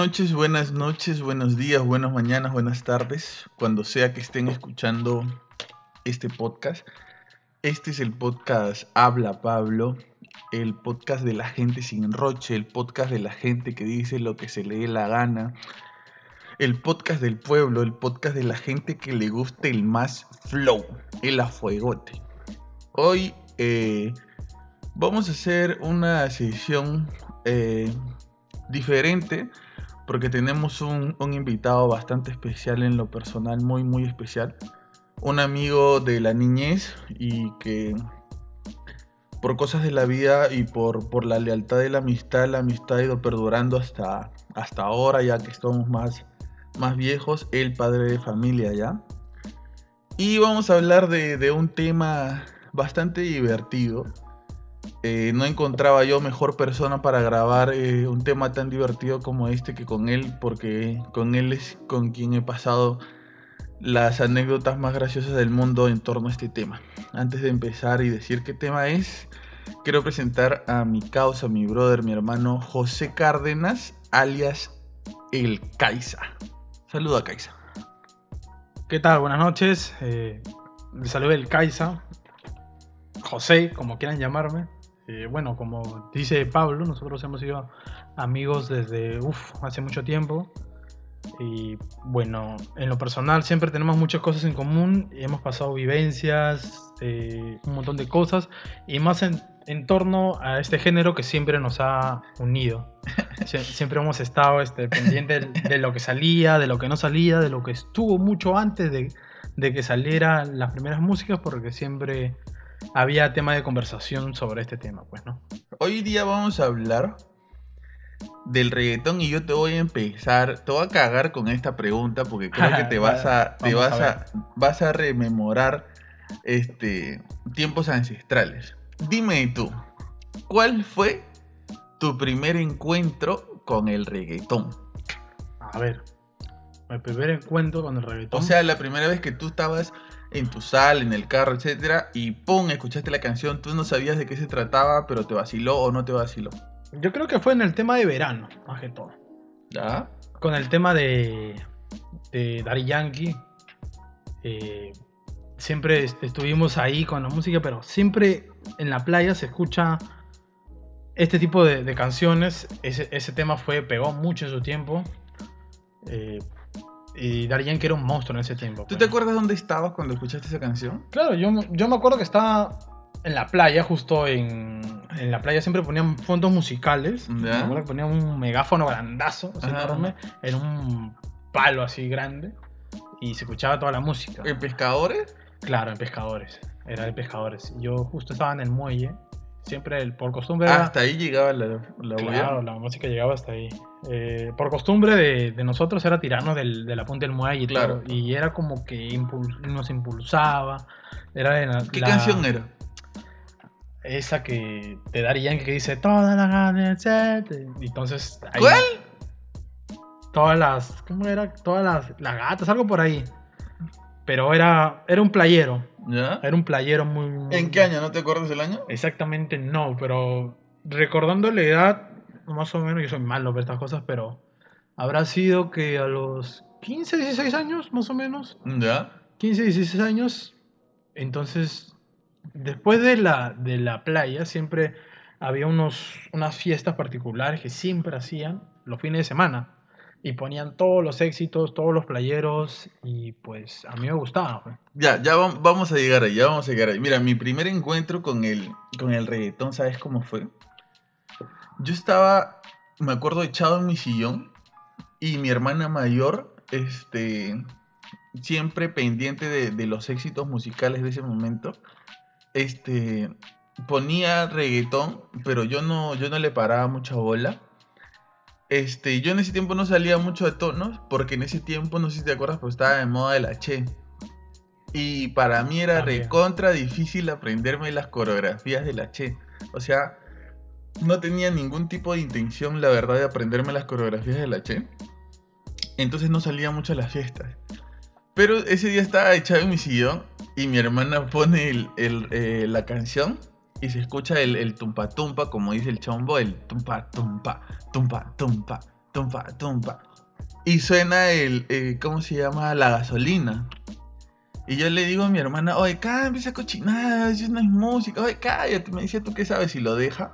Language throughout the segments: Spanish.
Buenas noches, buenas noches, buenos días, buenas mañanas, buenas tardes, cuando sea que estén escuchando este podcast. Este es el podcast Habla Pablo, el podcast de la gente sin roche, el podcast de la gente que dice lo que se le dé la gana, el podcast del pueblo, el podcast de la gente que le guste el más flow, el afuegote. Hoy eh, vamos a hacer una sesión eh, diferente porque tenemos un, invitado bastante especial en lo personal, muy muy especial un amigo de la niñez y que por cosas de la vida y por, por la lealtad de la amistad, la amistad ha ido perdurando hasta, hasta ahora, ya que estamos más, más viejos, el padre de familia ya. Y vamos a hablar de, un tema bastante divertido. Eh, no encontraba yo mejor persona para grabar eh, un tema tan divertido como este que con él, porque con él es con quien he pasado las anécdotas más graciosas del mundo en torno a este tema. Antes de empezar y decir qué tema es, quiero presentar a mi causa, mi brother, mi hermano José Cárdenas, alias El Caiza. Saluda, Caiza. ¿Qué tal? Buenas noches. Eh, El Caiza. José, como quieran llamarme. Eh, bueno, como dice Pablo, nosotros hemos sido amigos desde hace mucho tiempo. Y bueno, en lo personal siempre tenemos muchas cosas en común, hemos pasado vivencias, eh, un montón de cosas, y más en, torno a este género que siempre nos ha unido. siempre hemos estado este, pendientes de, lo que salía, de lo que no salía, de lo que estuvo mucho antes de, de que salieran las primeras músicas, porque siempre había tema de conversación sobre este tema, pues, ¿no? Hoy día vamos a hablar del reggaetón y yo te voy a empezar, te voy a cagar con esta pregunta porque creo que te vas a, te vas a, vas a rememorar este tiempos ancestrales. Dime tú, ¿cuál fue tu primer encuentro con el reggaetón? A ver, mi primer encuentro con el reggaetón. O sea, la primera vez que tú estabas en tu sal, en el carro, etcétera, y pum, escuchaste la canción, tú no sabías de qué se trataba, pero te vaciló o no te vaciló. Yo creo que fue en el tema de verano, más que todo. ¿Ya? Con el tema de, de Daddy Yankee. Eh, siempre estuvimos ahí con la música, pero siempre en la playa se escucha este tipo de, canciones. Ese, tema fue, pegó mucho en su tiempo. Eh, y Daddy Yankee era un monstruo en ese tiempo. ¿Tú te acuerdas dónde estabas cuando escuchaste esa canción? Claro, yo, yo me acuerdo que estaba en la playa, justo en, en la playa siempre ponían fondos musicales. ¿Ya? ponían un megáfono grandazo, enorme, en un palo así grande. Y se escuchaba toda la música. ¿En pescadores? Claro, en pescadores. Era de pescadores. Yo justo estaba en el muelle. Siempre, por costumbre. hasta ahí llegaba la, la Claro, la música llegaba hasta ahí. Eh, por costumbre de, de, nosotros era tirarnos del, de la punta del muelle y claro. Y era como que nos impulsaba. Era ¿Qué canción era? esa que te darían que dice todas las ganas, entonces ¿Cuál? Todas las, ¿cómo era? Todas las, las gatas, algo por ahí. Pero era, era un playero. ¿Ya? Era un playero muy, ¿En qué año? ¿No te acuerdas del año? Exactamente no, pero recordando la edad, más o menos, yo soy malo para estas cosas, pero habrá sido que a los 15, 16 años, más o menos. ¿Ya? 15, 16 años. Entonces después de la, de la playa siempre había unos, unas fiestas particulares que siempre hacían los fines de semana. Y ponían todos los éxitos, todos los playeros, y pues a mí me gustaba. Ya, ya vamos a llegar ahí, ya vamos a llegar ahí. Mira, mi primer encuentro con el, con el reggaetón, ¿sabes cómo fue? Yo estaba, me acuerdo, echado en mi sillón, y mi hermana mayor, este, siempre pendiente de, de los éxitos musicales de ese momento, este, ponía reggaetón, pero yo no, yo no le paraba mucha bola. Este, yo en ese tiempo no salía mucho de tonos, porque en ese tiempo, no sé si te acuerdas, pero estaba de moda de la Che. Y para mí era recontra difícil aprenderme las coreografías de la Che. O sea, no tenía ningún tipo de intención, la verdad, de aprenderme las coreografías de la Che. Entonces no salía mucho a las fiestas. Pero ese día estaba echado en mi sillón y mi hermana pone el, eh, la canción y se escucha el, tumpa tumpa, como dice el chombo, el tumpa tumpa, tumpa tumpa, tumpa, tumpa. Y suena el, eh, ¿cómo se llama? La gasolina. Y yo le digo a mi hermana, oye, cambia esa cochinada, eso no es música, oye, cállate. Me decía, ¿tú qué sabes? Y lo deja.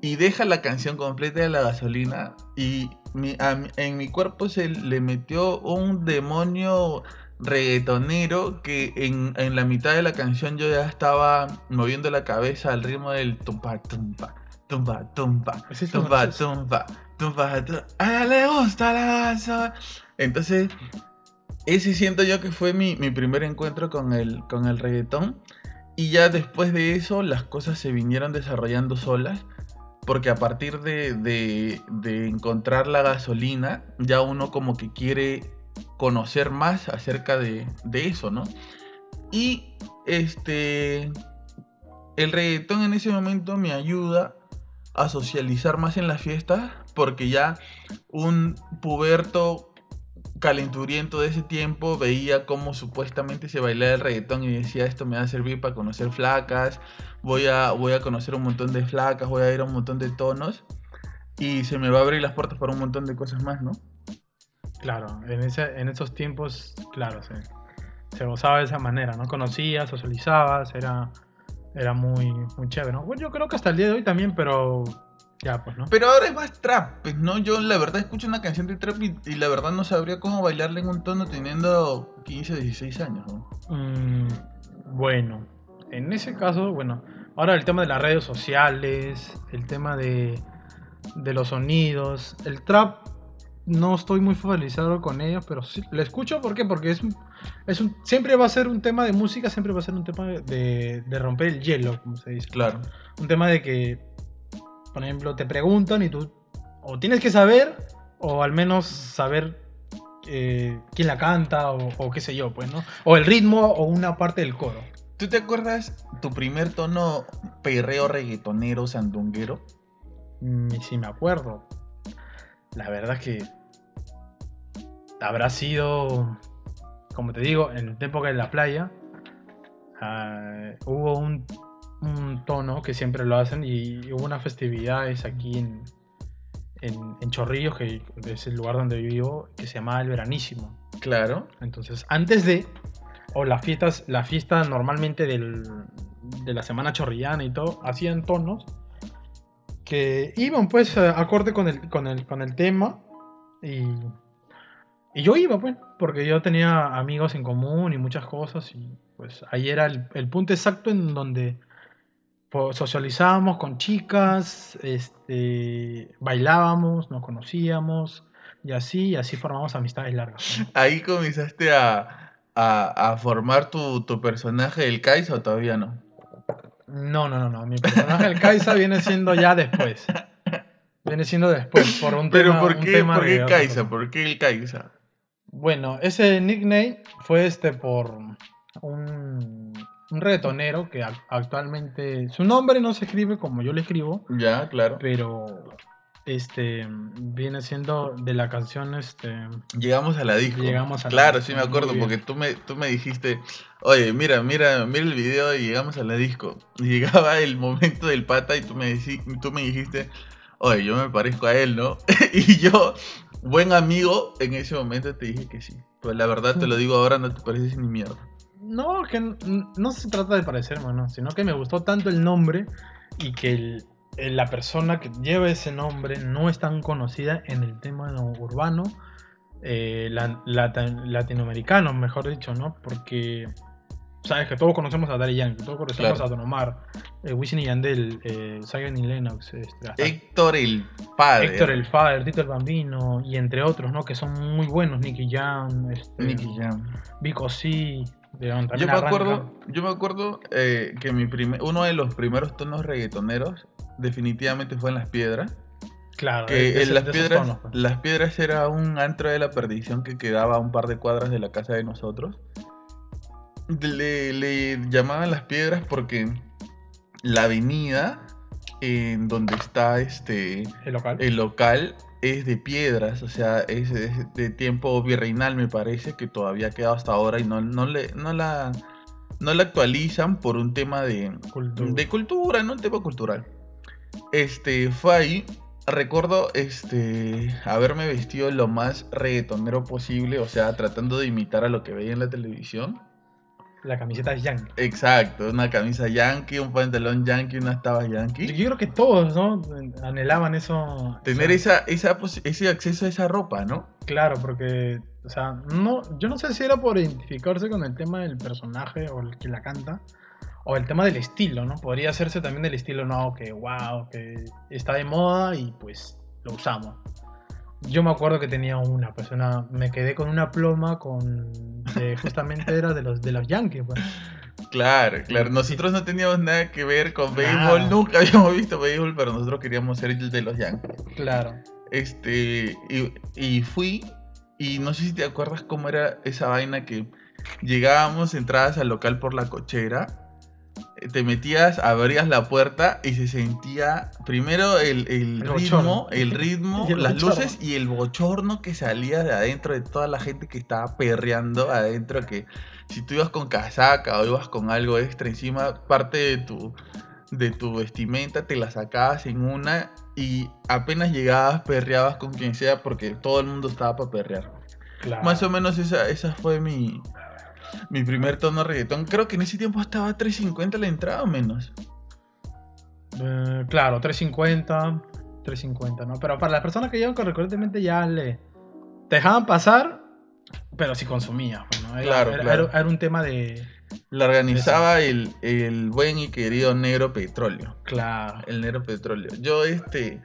Y deja la canción completa de la gasolina. Y en mi cuerpo se le metió un demonio reggaetonero que en, la mitad de la canción yo ya estaba moviendo la cabeza al ritmo del tumpa tumpa tumpa tumpa tumpa tumpa tumpa a ella le gusta la gasolina entonces ese siento yo que fue mi, primer encuentro con el, con el reggaetón. Y ya después de eso las cosas se vinieron desarrollando solas. Porque a partir de, encontrar la gasolina, ya uno como que quiere conocer más acerca de, de eso, ¿no? Y este. El reggaetón en ese momento me ayuda a socializar más en las fiestas. Porque ya un puberto calenturiento de ese tiempo veía cómo supuestamente se bailaba el reggaetón y decía esto me va a servir para conocer flacas, voy a, voy a conocer un montón de flacas, voy a ir a un montón de tonos y se me va a abrir las puertas para un montón de cosas más, ¿no? Claro, en, ese, en esos tiempos, claro, se, se gozaba de esa manera, ¿no? Conocías, socializabas, era, era muy, muy chévere, ¿no? Bueno, yo creo que hasta el día de hoy también, pero pues, Pero ahora es más trap, pues, ¿no? Yo la verdad escucho una canción de trap y, la verdad no sabría cómo bailarle en un tono teniendo 15 o 16 años, ¿no? Mm, bueno, en ese caso, bueno, ahora el tema de las redes sociales, el tema de, de los sonidos, el trap no estoy muy familiarizado con ello, pero sí, lo escucho, ¿por qué? Porque es es un, siempre va a ser un tema de música, siempre va a ser un tema de, de romper el hielo, como se dice. Claro. Un tema de que por ejemplo, te preguntan y tú o tienes que saber o al menos saber eh, quién la canta o, qué sé yo, pues, ¿no? O el ritmo o una parte del coro. ¿Tú te acuerdas tu primer tono perreo reggaetonero sandunguero? Mm, sí, me acuerdo. La verdad que habrá sido, como te digo, en época de la playa. Ah, hubo un un tono que siempre lo hacen y hubo unas festividades aquí en, en, Chorrillos, que es el lugar donde vivo, que se llama el Veranísimo. Claro. Entonces, antes de, o las fiestas, la fiesta normalmente del, de la semana chorrillana y todo, hacían tonos que iban pues acorde con el, con el, con el tema y, y yo iba pues, porque yo tenía amigos en común y muchas cosas y pues ahí era el, el punto exacto en donde socializábamos con chicas, este, bailábamos, nos conocíamos y así, y así formamos amistades largas. ¿Ahí comenzaste a, a, formar tu, personaje del Kaisa o todavía no? No, no, no, no. Mi personaje del Kaisa viene siendo ya después. Viene siendo después, por un Pero ¿por qué, ¿por qué Kaisa? ¿Por qué el Kaisa? Bueno, ese nickname fue este por un un reggaetonero que actualmente su nombre no se escribe como yo le escribo. Ya, claro. Pero este viene siendo de la canción este llegamos a la disco. Llegamos a claro sí me acuerdo porque tú me tú me dijiste oye mira mira mira el video y llegamos a la disco llegaba el momento del pata y tú me tú me dijiste oye yo me parezco a él no y yo buen amigo en ese momento te dije que sí. Pues la verdad te lo digo ahora no te pareces ni mierda. No, que no se trata de parecerme, ¿no? Sino que me gustó tanto el nombre y que la persona que lleva ese nombre no es tan conocida en el tema urbano, eh, latinoamericano, mejor dicho, ¿no? Porque sabes que todos conocemos a Daddy Yankee, todos conocemos a Don Omar, eh, Wisin y Yandel, eh, y Lennox, este, Héctor el Padre. Héctor el Father, Tito el Bambino y entre otros, ¿no? Que son muy buenos, Nicky Jam, este, Nicky Jam, Vico C, yo me acuerdo, yo me acuerdo eh, que mi primer, uno de los primeros tonos reggaetoneros definitivamente fue en Las Piedras. Claro, que en las, piedras, pues. las Piedras era un antro de la perdición que quedaba a un par de cuadras de la casa de nosotros. Le, le llamaban Las Piedras porque la avenida en donde está este el local, el local es de piedras, o sea, es, de tiempo virreinal me parece, que todavía ha quedado hasta ahora y no, no, le, no, la, no la actualizan por un tema de cultura. de cultura, no un tema cultural. Este, fue ahí recuerdo este haberme vestido lo más reggaetonero posible, o sea, tratando de imitar a lo que veía en la televisión. La camiseta es yankee. Exacto, una camisa yankee, un pantalón yankee, unas tabas yankee. Yo creo que todos, ¿no? Anhelaban eso. Tener o sea, esa, esa, ese acceso a esa ropa, ¿no? Claro, porque, o sea, no, yo no sé si era por identificarse con el tema del personaje o el que la canta, o el tema del estilo, ¿no? Podría hacerse también del estilo, no, que wow, que está de moda y pues lo usamos. Yo me acuerdo que tenía una, pues una, me quedé con una pluma con, que justamente era de los, de los Yankees, pues. Claro, claro. Nosotros no teníamos nada que ver con Nada. béisbol, nunca habíamos visto béisbol, pero nosotros queríamos ser el de los Yankees. Claro. Este, y, y fui, y no sé si te acuerdas cómo era esa vaina que llegábamos, entradas al local por la cochera, te metías, abrías la puerta y se sentía primero el, el El ritmo, bochorno. el ritmo, el las bochorno. luces y el bochorno que salía de adentro de toda la gente que estaba perreando adentro, que si tú ibas con casaca o ibas con algo extra encima, parte de tu, de tu vestimenta te la sacabas en una y apenas llegabas perreabas con quien sea porque todo el mundo estaba para perrear. claro. Más o menos esa, esa fue mi, mi primer tono reggaetón. Creo que en ese tiempo estaba 3.50 la entrada o menos. Eh, claro, 350, 350, ¿no? Pero para las personas que llevan con recurrentemente ya le te dejaban pasar, pero si consumías, pues, ¿no? Era, Claro, era- claro. era- era un tema de. La organizaba el, el buen y querido Negro Petróleo. Claro. El Negro Petróleo. Yo este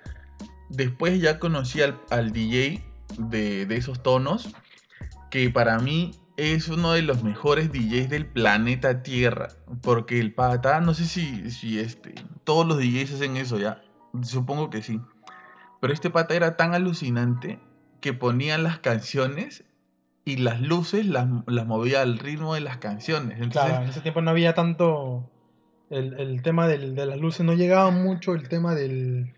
después ya conocí al, al DJ de, de esos tonos, que para mí es uno de los mejores DJs del planeta Tierra. Porque el pata, no sé si, si este, todos los DJs hacen eso ya. Supongo que sí. Pero este pata era tan alucinante que ponían las canciones y las luces las, las movía al ritmo de las canciones. Claro, en ese tiempo no había tanto. El, el tema del- de las luces, no llegaba mucho el tema del.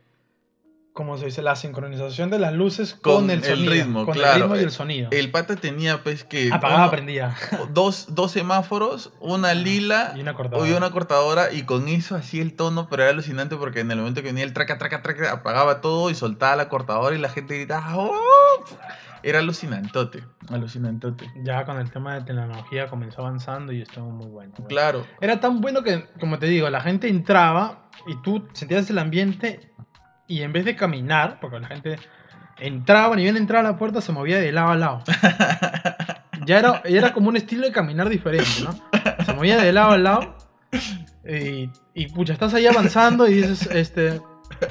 ¿Cómo se dice? La sincronización de las luces con, Con el el sonido. ritmo, con claro. el ritmo y El- sonido. el pata tenía pues que... Apagaba, uno- prendía. dos, dos semáforos, una lila Y una cortada. y una cortadora y con eso hacía el tono, pero era alucinante porque en el momento que venía el traca, traca, traca, apagaba todo y soltaba la cortadora y la gente gritaba "¡Oh!". Era alucinantote, alucinantote. Ya con el tema de tecnología comenzó avanzando y estuvo muy bueno. ¿no? Claro, Era tan bueno que, como te digo, la gente entraba y tú sentías el ambiente y en vez de caminar, porque la gente entraba, ni bien entraba a la puerta, se movía de lado a lado. Ya era, ya era como un estilo de caminar diferente, ¿no? Se movía de lado a lado y, y pucha, estás ahí avanzando y dices, este,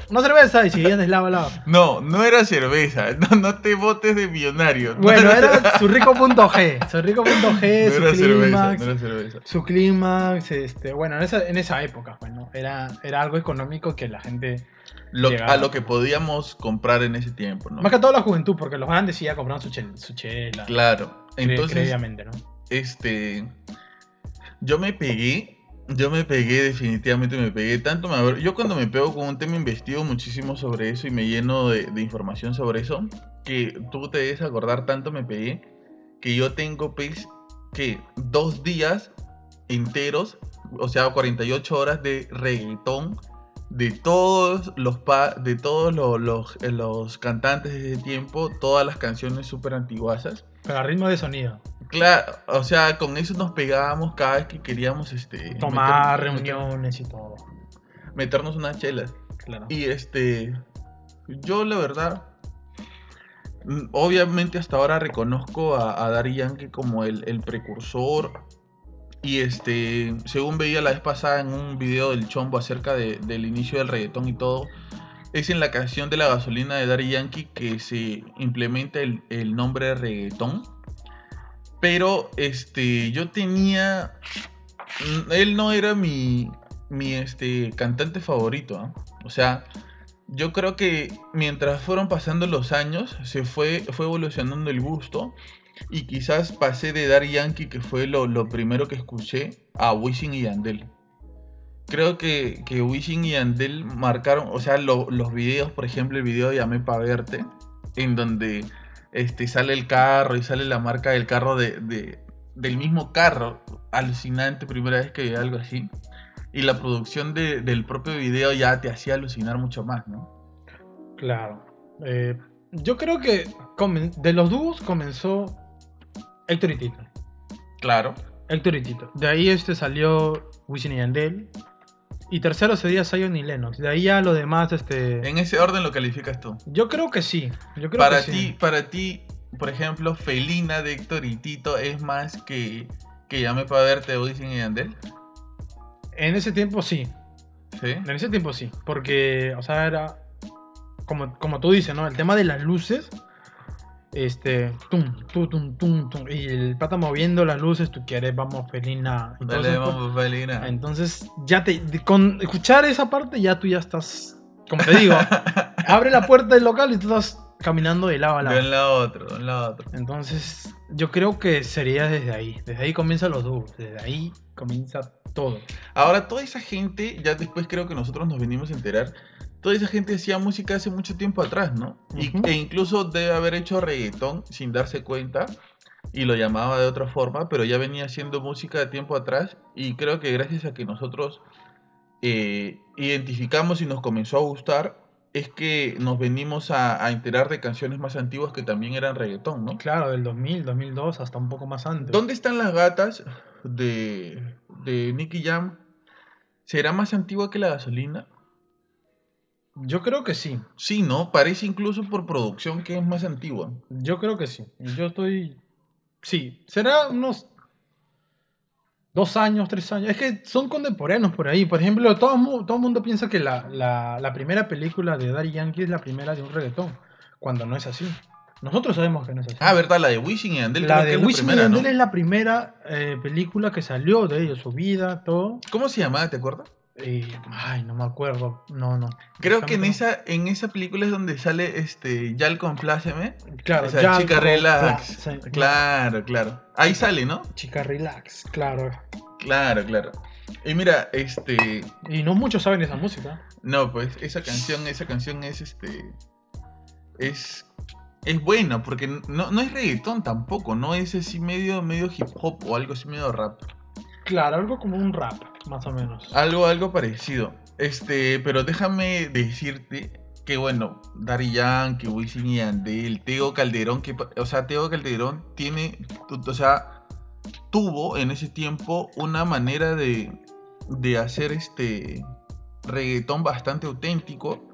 una cerveza y seguían de lado a lado. no, no era cerveza, no, no te botes de millonario. No Bueno, era su rico.g, su rico.g, no su era cerveza, clímax, no era cerveza. su clímax, este, bueno, en esa, en esa época, bueno, era, era algo económico que la gente, Lo- a lo que podíamos comprar en ese tiempo, ¿no? más que todo la juventud, porque los grandes sí ya compraban su, chel- su chela, Claro, entonces... previamente, ¿no? este yo me pegué yo me pegué definitivamente me pegué tanto me yo cuando me pego con un tema investigo muchísimo sobre eso y me lleno de, de información sobre eso que tú te debes acordar tanto me pegué que yo tengo pues que dos días enteros o sea 48 horas de reggaetón de todos los pa- de todos los, los, eh, los cantantes de ese tiempo todas las canciones súper antiguasas Pero a ritmo de sonido. Claro, o sea, con eso nos pegábamos cada vez que queríamos este Tomar reuniones y todo. meter- meternos unas chelas. Claro. Y este yo la verdad mm, obviamente hasta ahora reconozco a, a Daddy Yankee como el, el precursor. Y este, según veía la vez pasada en un video del Chombo acerca de- del inicio del reggaetón y todo, es en la canción de la gasolina de Daddy Yankee que se implementa el, nombre de reggaetón. Pero este, yo tenía. mm, Él no era mi, mi este, cantante favorito. O sea, yo creo que mientras fueron pasando los años, se fue, fue evolucionando el gusto. Y quizás pasé de Daddy Yankee, que fue lo, lo primero que escuché, a Wishing y Yandel. Creo que, que Wishing y Yandel marcaron, o sea, lo- los videos, por ejemplo, el video de Llamé pa' verte, en donde este, sale el carro y sale la marca del carro de, de- del mismo carro. Alucinante, primera vez que veía algo así. Y la producción de- del propio video ya te hacía alucinar mucho más, ¿no? Claro. Eh, yo creo que de los dúos comenzó Héctor y Tito. Claro. Héctor y Tito. De ahí este salió Wisin y Yandel. Y tercero sería Zion y Lennox. De ahí ya lo demás, este. En ese orden lo calificas tú. Yo creo que sí. Yo creo para que ti, sí. para ti, por ejemplo, Felina de Héctor y Tito es más que que llame para verte Wisin y Yandel. En ese tiempo sí. ¿Sí? En ese tiempo sí. Porque, o sea, era. Como, como tú dices, ¿no? El tema de las luces. Este. Tum, tum, tum, tum, tum. Y el pata moviendo las luces, tú quieres, vamos, felina. Dale, pues. vamos, Felina. Entonces, ya te. de- Con escuchar esa parte, ya tú ya estás. Como te digo, abre la puerta del local y tú estás caminando de lado a De lado. un lado a otro, de un lado a otro. Entonces, yo creo que sería desde ahí. Desde ahí comienzan los dúos. Desde ahí comienza todo. Ahora, toda esa gente, ya después creo que nosotros nos venimos a enterar, toda esa gente hacía música hace mucho tiempo atrás, ¿no? Y- e incluso debe haber hecho reggaetón sin darse cuenta y lo llamaba de otra forma, pero ya venía haciendo música de tiempo atrás y creo que gracias a que nosotros eh, identificamos y nos comenzó a gustar, es que nos venimos a, a enterar de canciones más antiguas que también eran reggaetón, ¿no? Claro, del 2000, 2002, hasta un poco más antes. ¿Dónde están las gatas de, de Nicky Jam? ¿Será más antigua que la gasolina? Yo creo que sí. Sí, ¿no? Parece incluso por producción que es más antigua. Yo creo que sí. Yo estoy. Sí. Será unos. Dos años, tres años. Es que son contemporáneos por ahí. Por ejemplo, todo, todo el mundo piensa que la, la, la primera película de Daddy Yankee es la primera de un reggaetón. Cuando no es así. Nosotros sabemos que no es así. Ah, ¿verdad? La de Wisin y Yandel. la de Wisin y. Yandel es la primera eh, película que salió de ellos, su vida, todo. ¿Cómo se llamaba? ¿Te acuerdas? Eh, ay, no me acuerdo. No, no. Creo que en esa, en esa película es donde sale este Yal Compláceme. Claro, Esa ya chica relax. Claro, claro. Ahí sale, ¿no? Chica relax, claro. Claro, claro. Y mira, este. Y no muchos saben esa música. No, pues esa canción, esa canción es este. Es. Es buena, porque no, no es reggaetón tampoco, no es así medio, medio hip hop o algo así medio rap. Claro, algo como un rap, más o menos. Algo, algo parecido. Este, pero déjame decirte que bueno, Daddy Yankee, Wisin y Yandel, Tego Calderón, que, o sea, Tego Calderón tiene, o sea, tuvo en ese tiempo una manera de, de hacer este reggaetón bastante auténtico,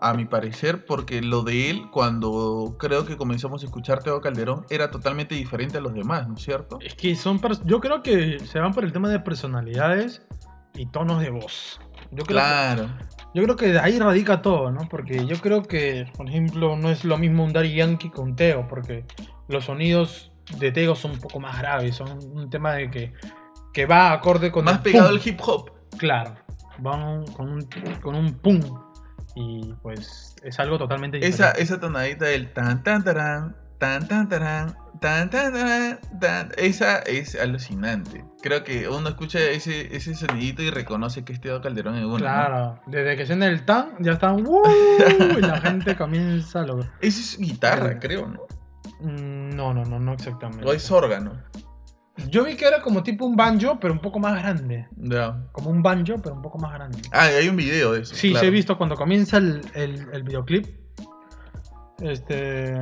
a mi parecer, porque lo de él, cuando creo que comenzamos a escuchar Tego Calderón, era totalmente diferente a los demás, ¿no es cierto? Es que son. Yo creo que se van por el tema de personalidades y tonos de voz. Yo creo, Claro. que, yo creo que de ahí radica todo, ¿no? Porque yo creo que, por ejemplo, no es lo mismo un Daddy Yankee un Teo, porque los sonidos de Teo son un poco más graves, son un tema de que, que va acorde con Más el pegado al hip hop. Claro, van con un, con un pum. Y pues es algo totalmente diferente. Esa, esa tonadita del tan tan tarán, tan tan tarán, tan tan tarán, tan, esa es alucinante. Creo que uno escucha ese, ese sonidito y reconoce que es Teo Calderón en uno. ¿no? Claro, desde que suena el tan, ya están. ¡uh! y la gente comienza a lo. Esa es guitarra, creo, ¿no? Mm, No, no, no, no exactamente. O es órgano. Yo vi que era como tipo un banjo, pero un poco más grande. Ya. Como un banjo, pero un poco más grande. Ah, hay un video de eso. Sí, claro. sí he visto cuando comienza el, el- el videoclip. Este.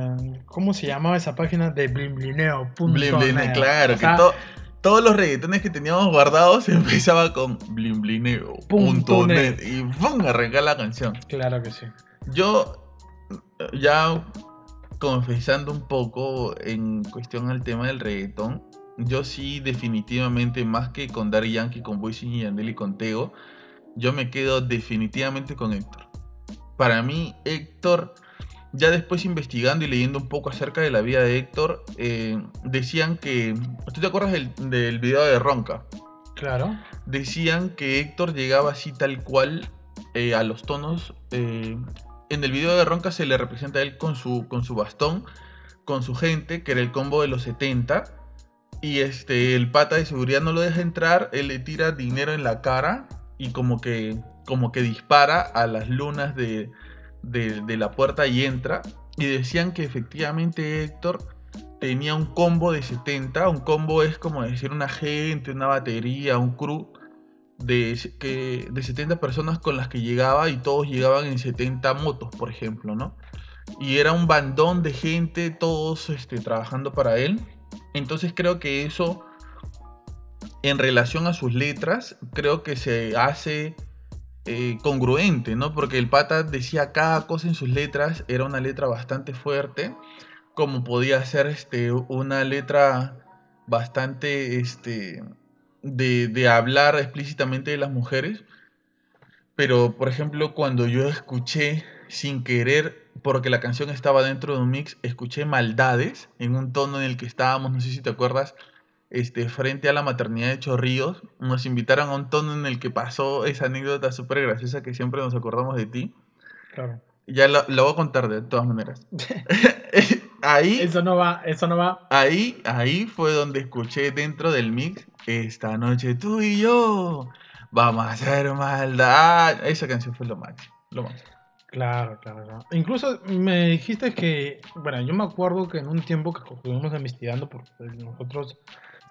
¿Cómo se llamaba esa página? De blimblineo.net. Blin Blin, claro, O sea, que to- todos los reggaetones que teníamos guardados empezaba con blimblineo.net y ¡pum! arrancar la canción. Claro que sí. Yo, ya confesando un poco en cuestión al tema del reggaetón, yo sí definitivamente más que con Daddy Yankee, con Wisin y Yandel y con Tego, yo me quedo definitivamente con Héctor. Para mí, Héctor, ya después investigando y leyendo un poco acerca de la vida de Héctor, eh, decían que, ¿tú te acuerdas del, del video de Ronca? Claro. decían que Héctor llegaba así tal cual eh, a los tonos. eh, en el video de Ronca se le representa a él con su, con su bastón, con su gente, que era el combo de los 70. Y este, el pata de seguridad no lo deja entrar, él le tira dinero en la cara y como que, como que dispara a las lunas de, de, la puerta y entra. Y decían que efectivamente Héctor tenía un combo de 70. Un combo es como decir una gente, una batería, un crew. de, que, de 70 personas con las que llegaba y todos llegaban en 70 motos, por ejemplo, ¿no? Y era un bandón de gente, todos este, trabajando para él. Entonces creo que eso, en relación a sus letras, creo que se hace eh, congruente, ¿no? Porque el pata decía cada cosa en sus letras, era una letra bastante fuerte, como podía ser este, una letra bastante este, de, de hablar explícitamente de las mujeres. Pero, por ejemplo, cuando yo escuché sin querer, porque la canción estaba dentro de un mix, escuché Maldades en un tono en el que estábamos, no sé si te acuerdas, este, frente a la maternidad de Chorrillos. Nos invitaron a un tono en el que pasó esa anécdota súper graciosa que siempre nos acordamos de ti. Claro. Ya lo, lo voy a contar de todas maneras. ahí, Eso no va, eso no va. ahí, ahí fue donde escuché dentro del mix, esta noche tú y yo vamos a hacer maldad. Esa canción fue lo máximo. Lo máximo. Claro, claro, claro. Incluso me dijiste que, bueno, yo me acuerdo que en un tiempo que estuvimos investigando, porque nosotros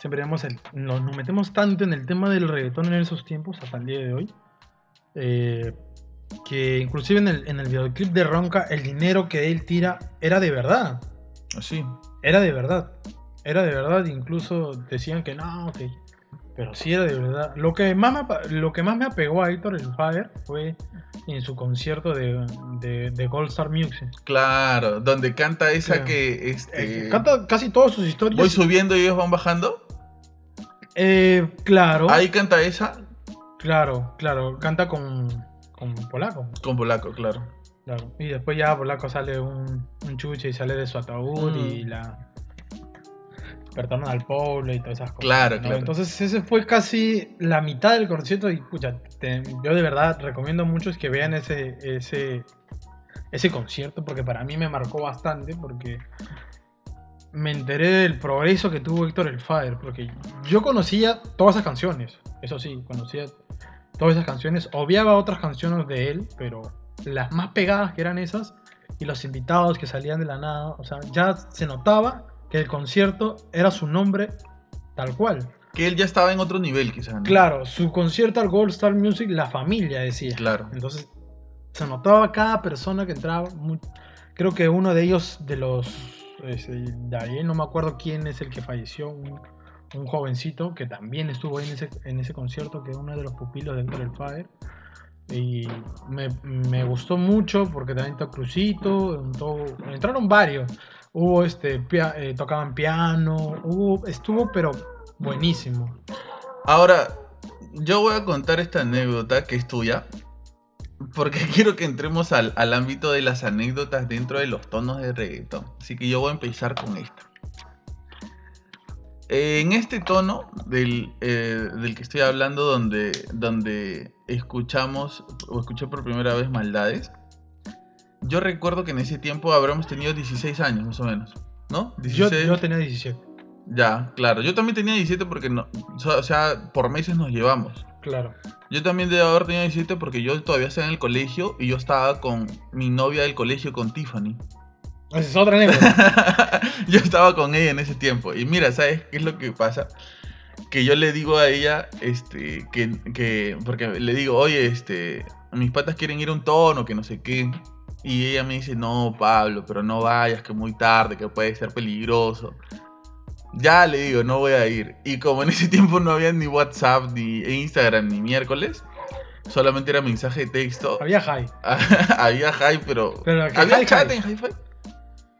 siempre el- nos, nos metemos tanto en el tema del reggaetón en esos tiempos, hasta el día de hoy, eh, que inclusive en el, en el videoclip de Ronca, el dinero que él tira era de verdad, Así. era de verdad, era de verdad, incluso decían que no, que... Pero sí era de verdad. Lo que más me, lo que más me apegó a Héctor el Fire fue en su concierto de, de, de Gold Star Music. Claro, donde canta esa Claro. que Eh, este, canta casi todas sus historias. voy subiendo y ellos van bajando. Eh, claro, Ahí canta esa claro, claro. Canta con, con Polaco. con polaco, claro. Claro. Y después ya Polaco sale un, un chuche y sale de su ataúd Mm. y la al pueblo y todas esas cosas. Claro, ¿no? claro. Entonces ese fue casi la mitad del concierto y pucha, te- yo de verdad recomiendo mucho es que vean ese, ese, ese concierto porque para mí me marcó bastante porque me enteré del progreso que tuvo Héctor el Fire porque yo conocía todas esas canciones, eso sí, conocía todas esas canciones, obviaba otras canciones de él, pero las más pegadas que eran esas y los invitados que salían de la nada, o sea, ya se notaba que el concierto era su nombre tal cual. Que él ya estaba en otro nivel, quizás. ¿no? Claro, su concierto al Gold Star Music, la familia decía. Claro. Entonces, se notaba cada persona que entraba. muy- Creo que uno de ellos, de los. ese, de ahí, no me acuerdo quién es el que falleció, un, un jovencito que también estuvo ahí en ese, en ese concierto, que es uno de los pupilos de Héctor el Fire. Y me, me gustó mucho porque también está Crucito, entró- entraron varios. Hubo este, pia- eh, tocaban piano, hubo, estuvo pero buenísimo. Ahora, yo voy a contar esta anécdota que es tuya. Porque quiero que entremos al, al ámbito de las anécdotas dentro de los tonos de reggaetón. Así que yo voy a empezar con esta. En este tono del, eh, del que estoy hablando, donde, donde escuchamos o escuché por primera vez maldades, yo recuerdo que en ese tiempo habremos tenido 16 años más o menos, ¿no? Yo, 16. yo tenía 17, Ya, claro. Yo también tenía 17 porque no, o sea, por meses nos llevamos. claro. Yo también debo haber tenido 17 porque yo todavía estaba en el colegio y yo estaba con mi novia del colegio, con Tiffany. Esa es otra anécdota. yo estaba con ella en ese tiempo. Y mira, ¿sabes qué es lo que pasa? Que yo le digo a ella, este, que, que, porque le digo, oye, este, mis patas quieren ir a un tono, que no sé qué. Y ella me dice, no, Pablo, pero no vayas, que muy tarde, que puede ser peligroso. Ya le digo, no voy a ir. Y como en ese tiempo no había ni WhatsApp, ni Instagram, ni miércoles, solamente era mensaje de texto. Había high. había hi, pero... Pero ¿Había hi, chat hi. en hi-fi?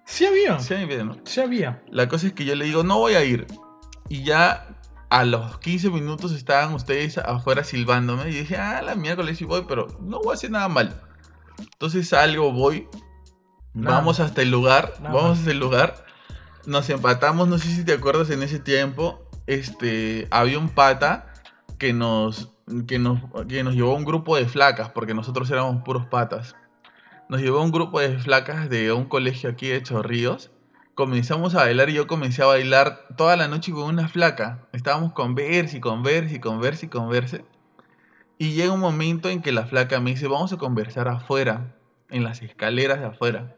Sí había. Sí, había, ¿no? Sí había. La cosa es que yo le digo, no voy a ir. Y ya a los 15 minutos estaban ustedes afuera silbándome. Y dije, ah, la miércoles sí voy, pero no voy a hacer nada mal. Entonces salgo, voy. Vamos hasta el lugar. Vamos hasta el lugar. Nos empatamos, no sé si te acuerdas en ese tiempo. Este, había un pata que nos, que nos, que nos llevó a un grupo de flacas, porque nosotros éramos puros patas. Nos llevó a un grupo de flacas de un colegio aquí de Chorrillos. Comenzamos a bailar y yo comencé a bailar toda la noche con una flaca. Estábamos converse y converse y converse y converse. Y llega un momento en que la flaca me dice, vamos a conversar afuera, en las escaleras de afuera.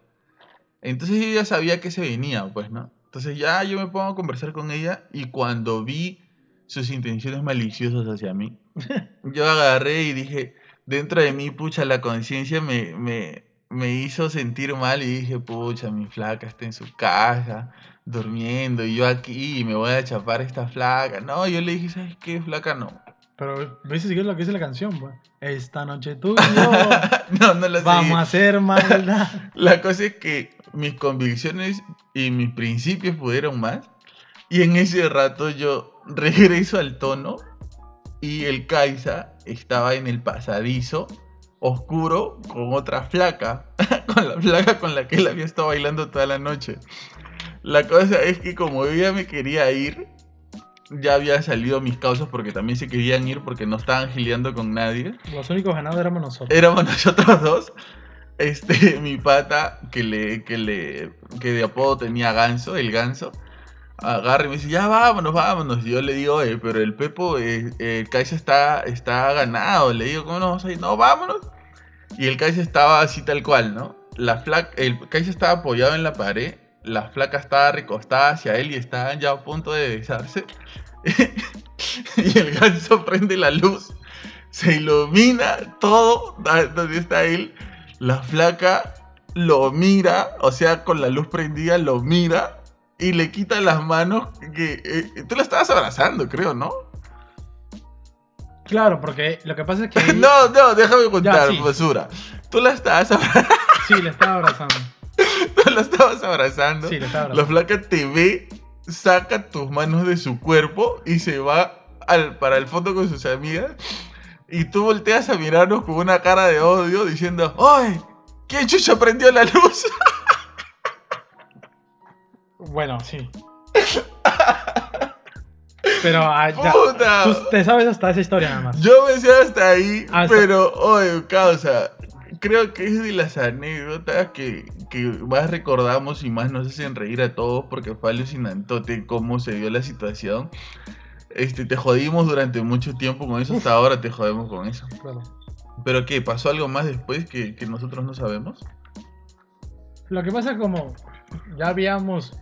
Entonces yo ya sabía que se venía, pues, ¿no? Entonces ya yo me pongo a conversar con ella y cuando vi sus intenciones maliciosas hacia mí. Yo agarré y dije, dentro de mí, pucha, la conciencia me, me, me hizo sentir mal y dije, pucha, mi flaca está en su casa, durmiendo, y yo aquí, me voy a chapar esta flaca. No, yo le dije, ¿sabes qué, flaca? No. Pero ves si es lo que dice la canción, pues. Esta noche tú y yo no, no lo vamos a hacer maldad. La cosa es que mis convicciones y mis principios pudieron más. Y en ese rato yo regreso al tono y el Kaisa estaba en el pasadizo oscuro con otra flaca, con la flaca con la que él había estado bailando toda la noche. La cosa es que como ya me quería ir, ya había salido mis causas porque también se querían ir porque no estaban gileando con nadie. Los únicos ganados éramos nosotros. Éramos nosotros dos. Este, mi pata, que le, que le, que de apodo tenía ganso, el ganso, agarra y me dice, ya vámonos, vámonos. Y yo le digo, eh, pero el Pepo, eh, el Kaisa está, está ganado. Le digo, ¿cómo no vamos a ir? No, vámonos. Y el Kaisa estaba así tal cual, ¿no? La flaca, el Kaisa estaba apoyado en la pared, la flaca estaba recostada hacia él y estaban ya a punto de besarse. y el ganso prende la luz, se ilumina todo donde está él. La flaca lo mira, o sea, con la luz prendida lo mira y le quita las manos que eh, tú la estabas abrazando, creo, ¿no? Claro, porque lo que pasa es que... no, no, déjame contar, basura. Tú la estabas abrazando. sí, la estaba abrazando. Tú la estabas abrazando. Sí, la estaba abrazando. La flaca te ve, saca tus manos de su cuerpo y se va al, para el fondo con sus amigas. Y tú volteas a mirarnos con una cara de odio diciendo, ¡Ay! ¿Quién chucha prendió la luz? Bueno, sí. Pero ah, ya, ¡Puta! tú te sabes hasta esa historia nada más. Yo me sé hasta ahí, Hasta- pero, oye, causa, creo que es de las anécdotas que, que más recordamos y más nos hacen reír a todos porque fue alucinantote cómo se dio la situación. Este, te jodimos durante mucho tiempo con eso, hasta ahora te jodemos con eso. Claro. ¿Pero qué? ¿Pasó algo más después que, que nosotros no sabemos? Lo que pasa es como ya habíamos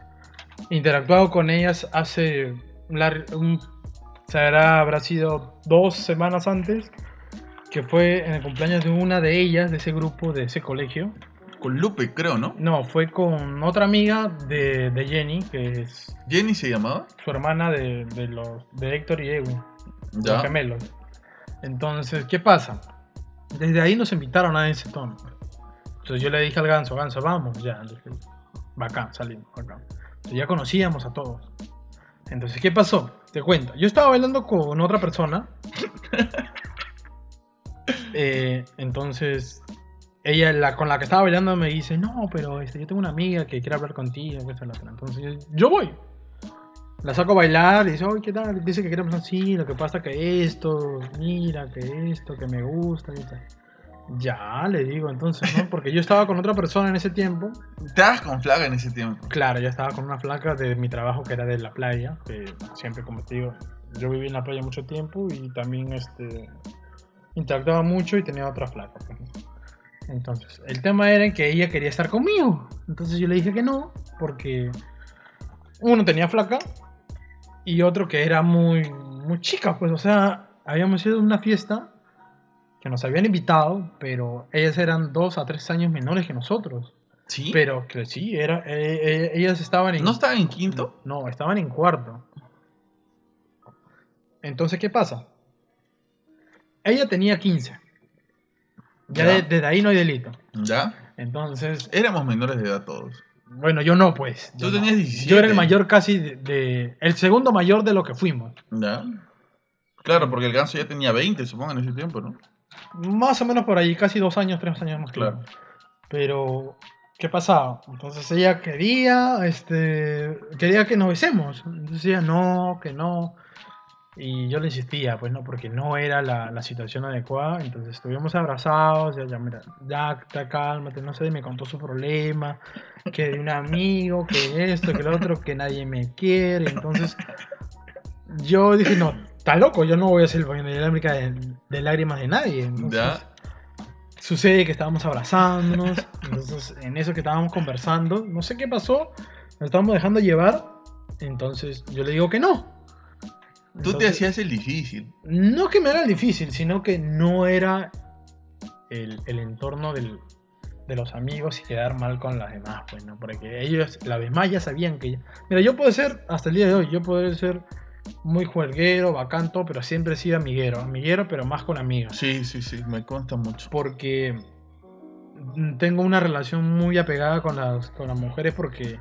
interactuado con ellas hace un, será, habrá sido dos semanas antes, que fue en el cumpleaños de una de ellas, de ese grupo, de ese colegio. Con Lupe, creo, ¿no? No, fue con otra amiga de, de Jenny, que es ¿Jenny se llamaba? su hermana de, de los, de Héctor y Ewan, los Ya. gemelos. Entonces, ¿qué pasa? Desde ahí nos invitaron a ese tono. Entonces yo le dije al ganso, ganso, vamos, ya. Dije, Bacán, salimos, bacán. Entonces ya conocíamos a todos. Entonces, ¿qué pasó? Te cuento. Yo estaba bailando con otra persona. Eh, entonces, ella la, con la que estaba bailando me dice, no, pero este, yo tengo una amiga que quiere hablar contigo. esta la otra". Entonces, yo, voy. La saco a bailar y dice, oye, ¿qué tal? Dice que queremos así, lo que pasa que esto, mira, que esto, que me gusta y tal. Ya, le digo, entonces, ¿no? Porque yo estaba con otra persona en ese tiempo. Estabas con flaga en ese tiempo. Claro, yo estaba con una flaca de mi trabajo que era de la playa, que siempre, como te digo, yo viví en la playa mucho tiempo y también este, interactuaba mucho y tenía otra flaca. Entonces, el tema era que ella quería estar conmigo. Entonces yo le dije que no, porque uno tenía flaca y otro que era muy, muy chica, pues, o sea, habíamos ido a una fiesta que nos habían invitado, pero ellas eran dos a tres años menores que nosotros. ¿Sí? Pero que sí, era, eh, eh, ellas estaban en... ¿No estaban en quinto? No, estaban en cuarto. Entonces, ¿qué pasa? Ella tenía 15. Ya, Ya. de- desde ahí no hay delito. ¿Ya? Entonces, Éramos menores de edad todos. bueno, yo no, pues. Tú Yo no. tenías 17. Yo era el mayor casi de, de- El segundo mayor de lo que fuimos. ¿Ya? Claro, porque el ganso ya tenía 20, supongo, en ese tiempo, ¿no? Más o menos por ahí, casi dos años, tres años más Claro. yo. Pero, ¿qué pasaba? Entonces ella quería, este, quería que nos besemos. Entonces ella, no, que no. Y yo le insistía, pues no, porque no era la, la situación adecuada. Entonces estuvimos abrazados, ya, ya, mira, ya, cálmate, no sé, me contó su problema, que de un amigo, que esto, que lo otro, que nadie me quiere. Entonces yo dije, no, está loco, yo no voy a ser el baño de lágrimas de, de lágrimas de nadie. Entonces, ¿Ya? sucede que estábamos abrazándonos, entonces en eso que estábamos conversando, no sé qué pasó, nos estábamos dejando llevar, entonces yo le digo que no. Tú te hacías el difícil. No que me era difícil, sino que no era el, el entorno del- de los amigos y quedar mal con las demás, pues, ¿no? Porque ellos, las demás ya sabían que... Mira, yo puedo ser, hasta el día de hoy, yo puedo ser muy juerguero, bacanto, pero siempre he sido amiguero. Amiguero, pero más con amigos. Sí, sí, sí, me consta mucho. Porque tengo una relación muy apegada con las, con las mujeres porque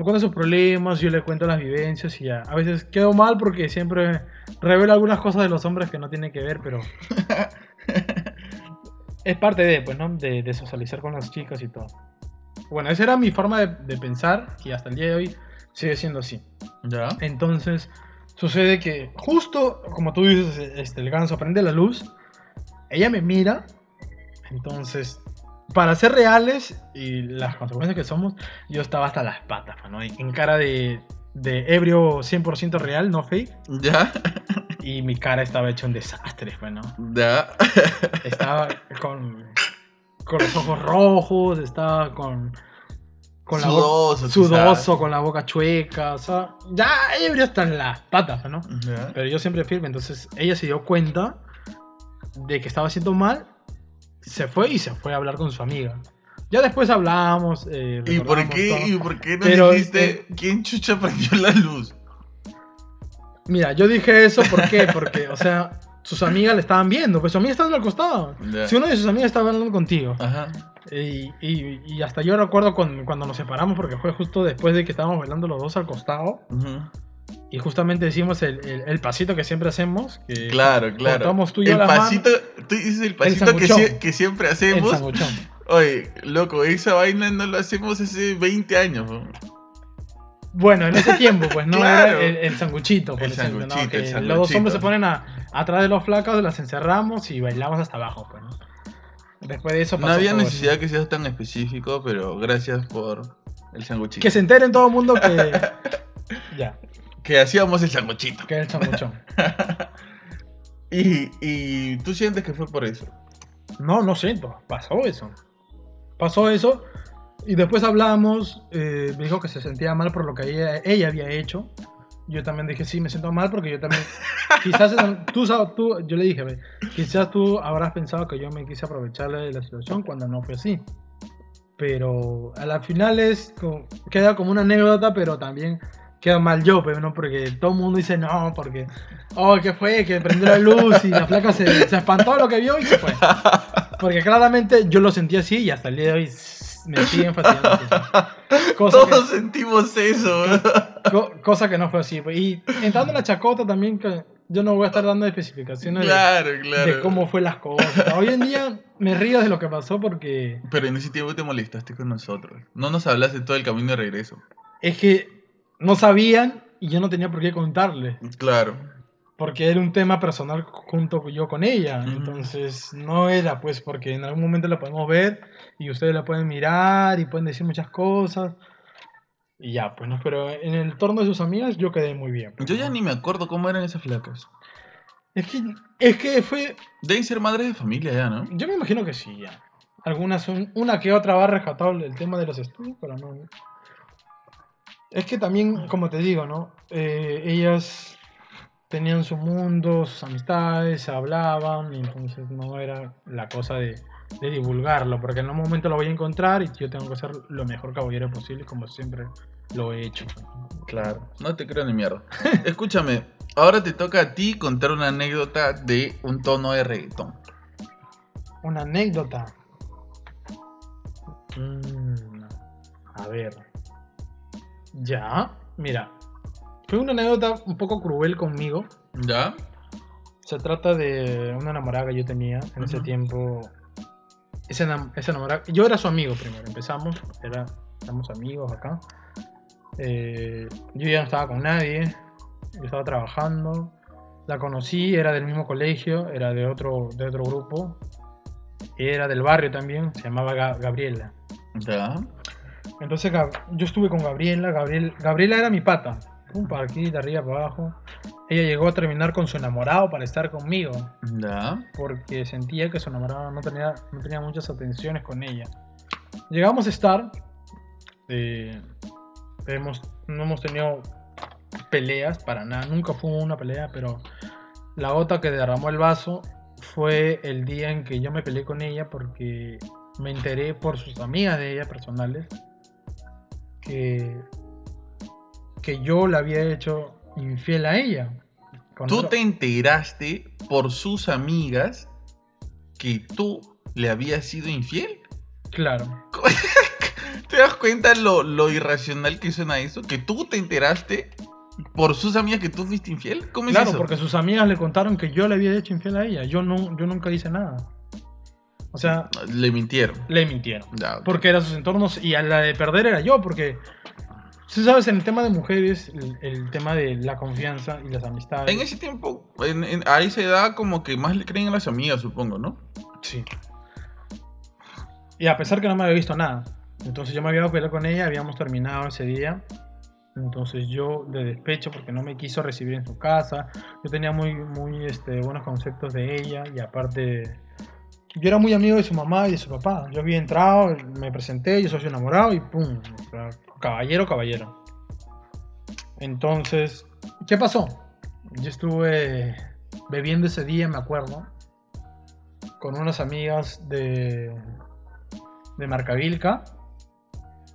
me cuentan sus problemas, yo les cuento las vivencias y ya. A veces quedo mal porque siempre revelo algunas cosas de los hombres que no tienen que ver, pero es parte de, pues, ¿no? De, de socializar con las chicas y todo. Bueno, esa era mi forma de, de pensar y hasta el día de hoy sigue siendo así. ¿Ya? Entonces, sucede que justo como tú dices, este, el ganso prende la luz, ella me mira, entonces, para ser reales y las consecuencias que somos, yo estaba hasta las patas, ¿no? En cara de, de ebrio 100% real, no fake, ¿Ya? y mi cara estaba hecha un desastre, bueno. ¿Ya? Estaba con, con los ojos rojos, estaba con... Con la boca Sudoso, sudoso, con la boca chueca, o sea, ya ebrio hasta en las patas, ¿no? Pero yo siempre firme, entonces ella se dio cuenta de que estaba haciendo mal, se fue y se fue a hablar con su amiga. Ya después hablamos. eh, ¿Y por qué, todo. ¿Y por qué no Pero, dijiste eh, quién chucha prendió la luz? Mira, yo dije eso ¿por qué? porque, o sea, sus amigas le estaban viendo, pues sus amigas estaban al costado. Si uno de sus amigas estaba hablando contigo. Ajá. Y, y- y hasta yo recuerdo con- cuando nos separamos, porque fue justo después de que estábamos bailando los dos al costado. ujú. Y justamente hicimos el, el- el pasito que siempre hacemos. Que Claro, claro. tú y yo el pasito, tú dices el pasito que, siempre El hacemos. sanguchón. Oye, loco, esa vaina no lo hacemos hace 20 años. ¿no? Bueno, en ese tiempo, pues no Claro. era el, el sanguchito, por El ejemplo, ¿no? Que el Los dos hombres se ponen a, atrás de los flacos, las encerramos y bailamos hasta abajo, pues, ¿no? Después de eso No pasó había todo necesidad que seas tan específico, pero gracias por el sanguchito. Que se entere en todo el mundo que. ya, Que hacíamos el sanguchito. que el sanguchón. Y, y tú sientes que fue por eso. No, no siento, pasó eso. Pasó eso y después hablamos, eh, me dijo que se sentía mal por lo que ella, ella había hecho. Yo también dije, sí, me siento mal porque yo también... quizás tú, tú, yo le dije, "Ve, quizás tú habrás pensado que yo me quise aprovechar de la situación cuando no fue así. Pero a la final es, como- queda como una anécdota, pero también queda mal yo, pero no porque todo el mundo dice no, porque, oh, ¿qué fue? Que prendió la luz y la flaca se, se espantó de lo que vio y se fue. Porque claramente yo lo sentí así y hasta el día de hoy me siguen fastidiando. Todos que, sentimos eso. co- cosa que no fue así. pues. Y entrando en la chacota también, que yo no voy a estar dando especificaciones de- Claro, claro. de, cómo fue las cosas. Hoy en día me río de lo que pasó porque Pero en ese tiempo te molestaste con nosotros. No nos hablaste todo el camino de regreso. es que no sabían y yo no tenía por qué contarles. Claro. Porque era un tema personal junto yo con ella. Entonces no era pues porque en algún momento la podemos ver y ustedes la pueden mirar y pueden decir muchas cosas. Y ya, pues no, pero en el torno de sus amigas yo quedé muy bien. pues, Yo ya ni me acuerdo cómo eran esas flacas. Es que, es que fue... Deben ser madres de familia ya, ¿no? Yo me imagino que sí, ya. Algunas son... Una que otra va rescatado el tema de los estudios, pero no... Es que también, como te digo, ¿no? Eh, ellas tenían su mundo, sus amistades, se hablaban, y entonces no era la cosa de, de divulgarlo, porque en un momento lo voy a encontrar y yo tengo que ser lo mejor caballero posible, como siempre lo he hecho. Claro. No te creo ni mierda. Escúchame, ahora te toca a ti contar una anécdota de un tono de reggaetón. Una anécdota. Mm, a ver. Ya, mira. Fue una anécdota un poco cruel conmigo. ¿Ya? Se trata de una enamorada que yo tenía en ese tiempo. Esa, enam- esa enamorada. Yo era su amigo primero. Empezamos. Era, éramos amigos acá. Eh, yo ya no estaba con nadie. Yo estaba trabajando. La conocí, era del mismo colegio, era de otro, de otro grupo. Era del barrio también, se llamaba Ga- Gabriela. ¿Ya? Entonces yo estuve con Gabriela, Gabriel, Gabriela era mi pata, un para aquí, de arriba para abajo. Ella llegó a terminar con su enamorado para estar conmigo, ¿Ya? porque sentía que su enamorado no tenía, no tenía muchas atenciones con ella. Llegamos a estar, eh, hemos, no hemos tenido peleas, para nada, nunca fue una pelea, pero la gota que derramó el vaso fue el día en que yo me peleé con ella porque me enteré por sus amigas de ella personales que, que yo le había hecho infiel a ella. Tú otro- te enteraste por sus amigas que tú le habías sido infiel. Claro. ¿Te das cuenta lo, lo irracional que suena eso? Que tú te enteraste por sus amigas que tú fuiste infiel. ¿Cómo es Claro, eso? porque sus amigas le contaron que yo le había hecho infiel a ella. Yo, no, yo nunca hice nada. O sea, Le mintieron. le mintieron. Ya. Porque eran sus entornos y a la de perder era yo, porque... Si sabes, en el tema de mujeres, el, el tema de la confianza y las amistades... En ese tiempo, en, en- a esa edad, como que más le creen a las amigas, supongo, ¿no? Sí. Y a pesar que no me había visto nada. Entonces yo me había peleado con ella, habíamos terminado ese día. Entonces yo de despecho porque no me quiso recibir en su casa. Yo tenía muy, muy este, buenos conceptos de ella y aparte yo era muy amigo de su mamá y de su papá. Yo había entrado, me presenté, yo soy enamorado y pum, caballero, caballero. Entonces, ¿qué pasó? Yo estuve bebiendo ese día, me acuerdo, con unas amigas de, de Marcavilca.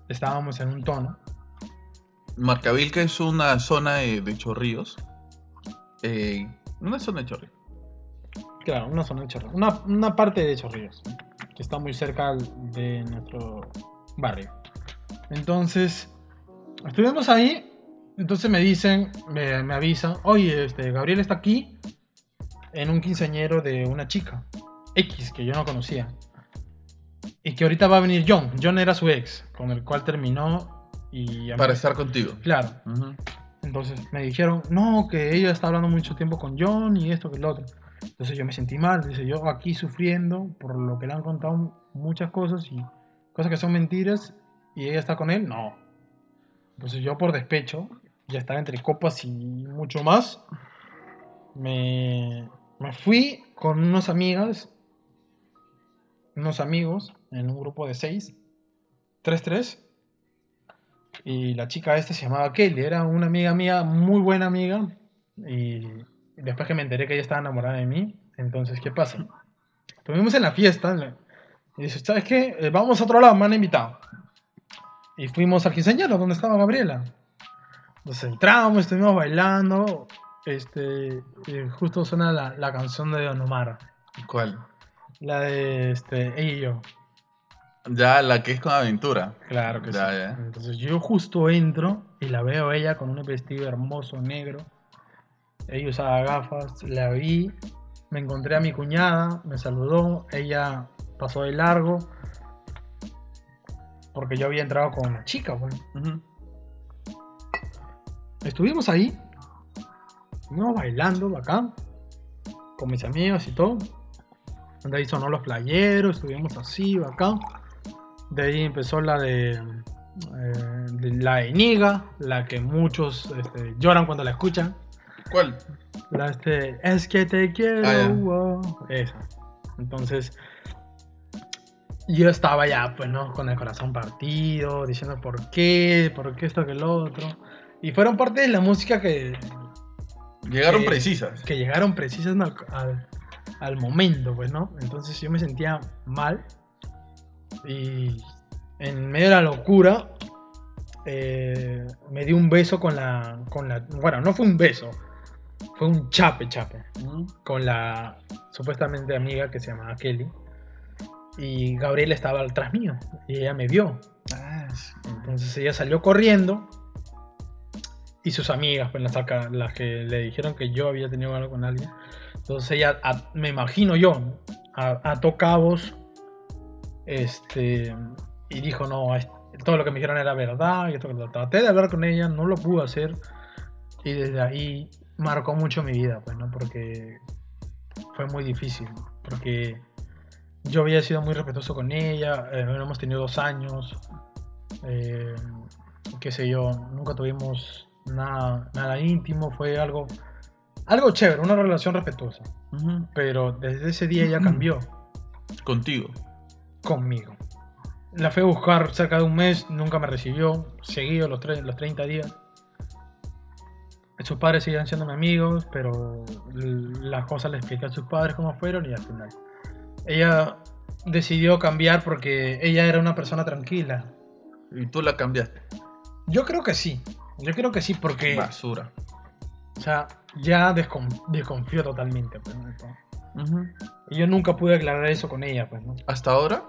Estábamos en un tono. Marcavilca es una zona de, de chorrillos. Eh, una zona de chorrillos. Claro, una zona de Chorrillos. Una, una parte de Chorrillos, que está muy cerca de nuestro barrio. Entonces, estuvimos ahí. Entonces me dicen, me, me avisan, oye, este, Gabriel está aquí en un quinceañero de una chica, X, que yo no conocía. Y que ahorita va a venir John. John era su ex, con el cual terminó. Y Para estar contigo. Claro, Ujú. entonces me dijeron, no, que ella está hablando mucho tiempo con John y esto que lo otro. Entonces yo me sentí mal, dice yo aquí sufriendo por lo que le han contado muchas cosas y cosas que son mentiras y ella está con él, no. Entonces yo por despecho, ya estaba entre copas y mucho más, me, me fui con unas amigas, unos amigos en un grupo de seis, tres, tres. Y la chica esta se llamaba Kelly, era una amiga mía, muy buena amiga. Y después que me enteré que ella estaba enamorada de mí, entonces, ¿qué pasa? Estuvimos en la fiesta y dice, ¿sabes qué? Eh, Vamos a otro lado, me han invitado. Y fuimos al quinceañero, donde estaba Gabriela. Entonces entramos, estuvimos bailando. Este, y justo suena la, la canción de Don Omar. ¿Cuál? La de este, ella y yo. Ya, la que es con aventura. Claro que Ya, sí. ya. Entonces yo justo entro y la veo a ella con un vestido hermoso negro. Ella usaba gafas, la vi, me encontré a mi cuñada, me saludó, ella pasó de largo. Porque yo había entrado con una chica, pues. Ujú. Estuvimos ahí, estuvimos bailando bacán, con mis amigos y todo. De ahí sonó los playeros, estuvimos así, bacán. De ahí empezó la de, eh, de la de Niga, la que muchos este, lloran cuando la escuchan. ¿Cuál? Este, es que te quiero. Ah, wow. Esa. Entonces, yo estaba ya, pues, ¿no? Con el corazón partido, diciendo por qué, por qué esto que lo otro. Y fueron parte de la música que, Llegaron Eh, precisas. que llegaron precisas al, al- al momento, pues, ¿no? Entonces yo me sentía mal. Y en medio de la locura, eh, me di un beso con la, con la. Bueno, no fue un beso, fue un chape, chape. Con la supuestamente amiga que se llamaba Kelly. Y Gabriela estaba atrás mío. Y ella me vio. Entonces ella salió corriendo. Y sus amigas, pues las, las que le dijeron que yo había tenido algo con alguien. Entonces ella, me imagino yo, ¿no? ató cabos. Este, y dijo, no, todo lo que me dijeron era verdad. Y esto traté de hablar con ella, no lo pude hacer. Y desde ahí marcó mucho mi vida, pues, ¿no? Porque fue muy difícil. Porque yo había sido muy respetuoso con ella. eh, hemos tenido dos años eh, qué sé yo, nunca tuvimos nada, nada íntimo, fue algo, algo chévere, una relación respetuosa. Ujú. Pero desde ese día ella cambió Contigo. conmigo. La fui a buscar cerca de un mes, nunca me recibió, seguido los, los 30 días. Sus padres siguen siendo mis amigos, pero las cosas le expliqué a sus padres cómo fueron y al final. Ella decidió cambiar porque ella era una persona tranquila. Y tú la cambiaste. Yo creo que sí. Yo creo que sí porque, Basura. o sea, ya descon- desconfío totalmente. pues, ¿no? todo. Ujú. Y yo nunca pude aclarar eso con ella, pues, ¿no? ¿Hasta ahora?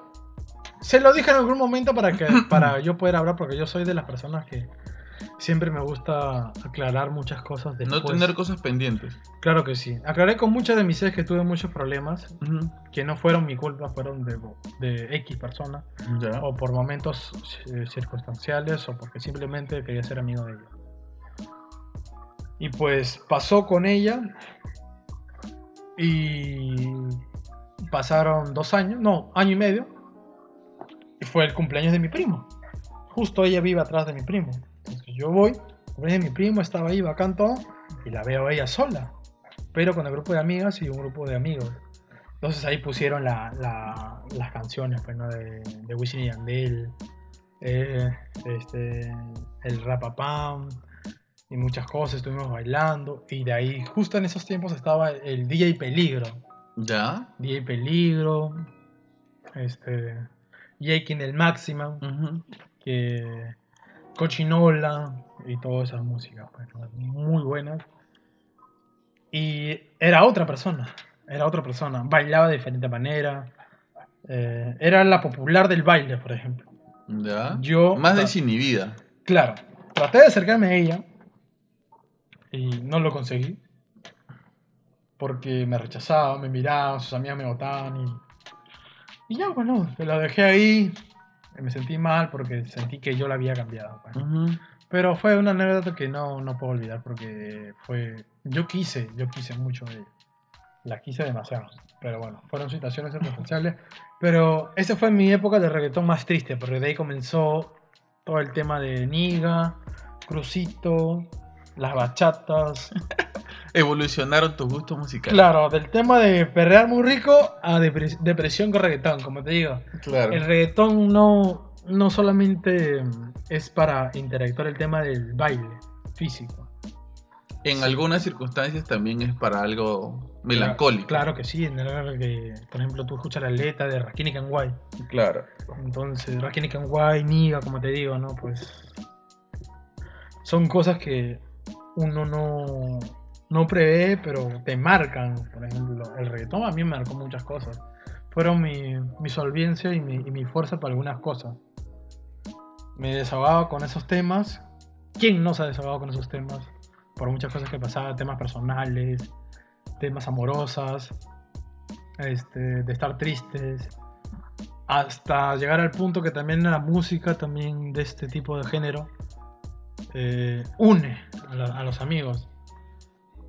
Se lo dije en algún momento para que para yo poder hablar, porque yo soy de las personas que siempre me gusta aclarar muchas cosas después. No tener cosas pendientes. Claro que sí. Aclaré con muchas de mis ex que tuve muchos problemas, que no fueron mi culpa, fueron de, de X persona, o por momentos eh, circunstanciales, o porque simplemente quería ser amigo de ella. Y pues pasó con ella, y pasaron dos años, no, año y medio, y fue el cumpleaños de mi primo. Justo ella vive atrás de mi primo. Entonces yo voy, de mi primo estaba ahí bacán todo, y la veo a ella sola, pero con el grupo de amigas y un grupo de amigos. Entonces ahí pusieron la- la- las canciones pues, ¿no? de, de Wisin y Yandel, eh, este, el Rapapam y muchas cosas, estuvimos bailando y de ahí justo en esos tiempos estaba el DJ Peligro, Ya. DJ Peligro, este, Jake en el Maximum, Ujú. que Cochinola y todas esas músicas, pues, ¿no? muy buenas. Y era otra persona, era otra persona, bailaba de diferente manera, eh, era la popular del baile, por ejemplo. Ya. Yo, Más desinhibida. claro, traté de acercarme a ella y no lo conseguí. Porque me rechazaba, me miraba, sus amigas me botaban y, y ya, bueno, la dejé ahí. Me sentí mal porque sentí que yo la había cambiado. pues. Ujú. Pero fue una anécdota que no, no puedo olvidar porque fue. Yo quise, yo quise mucho de ella. La quise demasiado. Pero bueno, fueron situaciones circunstanciales. Pero esa fue mi época de reggaetón más triste, porque de ahí comenzó todo el tema de Niga, Crucito, las bachatas. Evolucionaron tus gustos musicales. Claro, del tema de perrear muy rico a depre- depresión con reggaetón, como te digo. Claro. El reggaetón no, no solamente es para interactuar el tema del baile físico. En algunas circunstancias también es para algo melancólico. Claro que sí, en el que, por ejemplo, tú escuchas la letra de Rakini Kanwai. Claro. Entonces, Rakini Kanwai, Niga, como te digo, ¿no? Pues son cosas que uno no, no prevé, pero te marcan. Por ejemplo, el reggaetón a mí me marcó muchas cosas. Fueron mi, mi solvencia y mi, mi fuerza para algunas cosas. Me desahogaba con esos temas. ¿Quién no se ha desahogado con esos temas? Por muchas cosas que pasaban, temas personales, temas amorosas, este, de estar tristes, hasta llegar al punto que también la música también de este tipo de género eh, une a los amigos.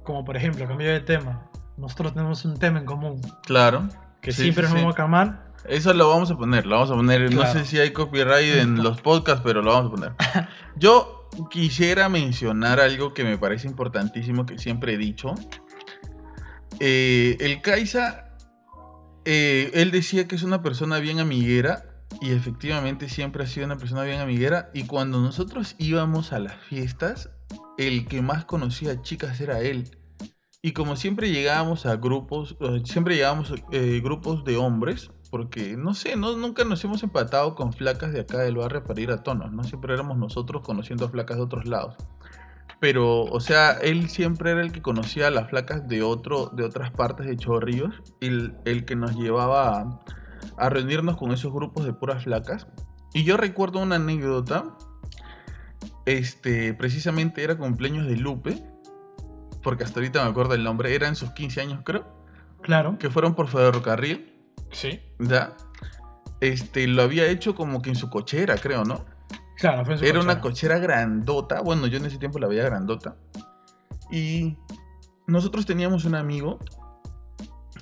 Como por ejemplo, cambio de tema. Nosotros tenemos un tema en común Claro. que Sí, siempre sí, nos sí. vamos a camar. Eso lo vamos a poner, lo vamos a poner. No sé si hay copyright en los podcasts, pero lo vamos a poner. Yo quisiera mencionar algo que me parece importantísimo, que siempre he dicho. Eh, el Kaisa, eh, él decía que es una persona bien amiguera, y efectivamente siempre ha sido una persona bien amiguera. Y cuando nosotros íbamos a las fiestas, el que más conocía chicas era él. Y como siempre llegábamos a grupos, siempre llegábamos eh, grupos de hombres, porque no sé, nunca nos hemos empatado con flacas de acá del barrio para ir a tonos, ¿no? Siempre éramos nosotros conociendo a flacas de otros lados. Pero, o sea, él siempre era el que conocía a las flacas de, otro, de otras partes de Chorrillos, el, el que nos llevaba a, a reunirnos con esos grupos de puras flacas. Y yo recuerdo una anécdota, este, precisamente era cumpleaños de Lupe, porque hasta ahorita me acuerdo el nombre, era en sus 15 años creo, Claro. que fueron por ferrocarril, Sí. ¿ya? Este, lo había hecho como que en su cochera, creo, ¿no? Claro, fue en su Era una cochera. cochera grandota, bueno, yo en ese tiempo la veía grandota. Y nosotros teníamos un amigo,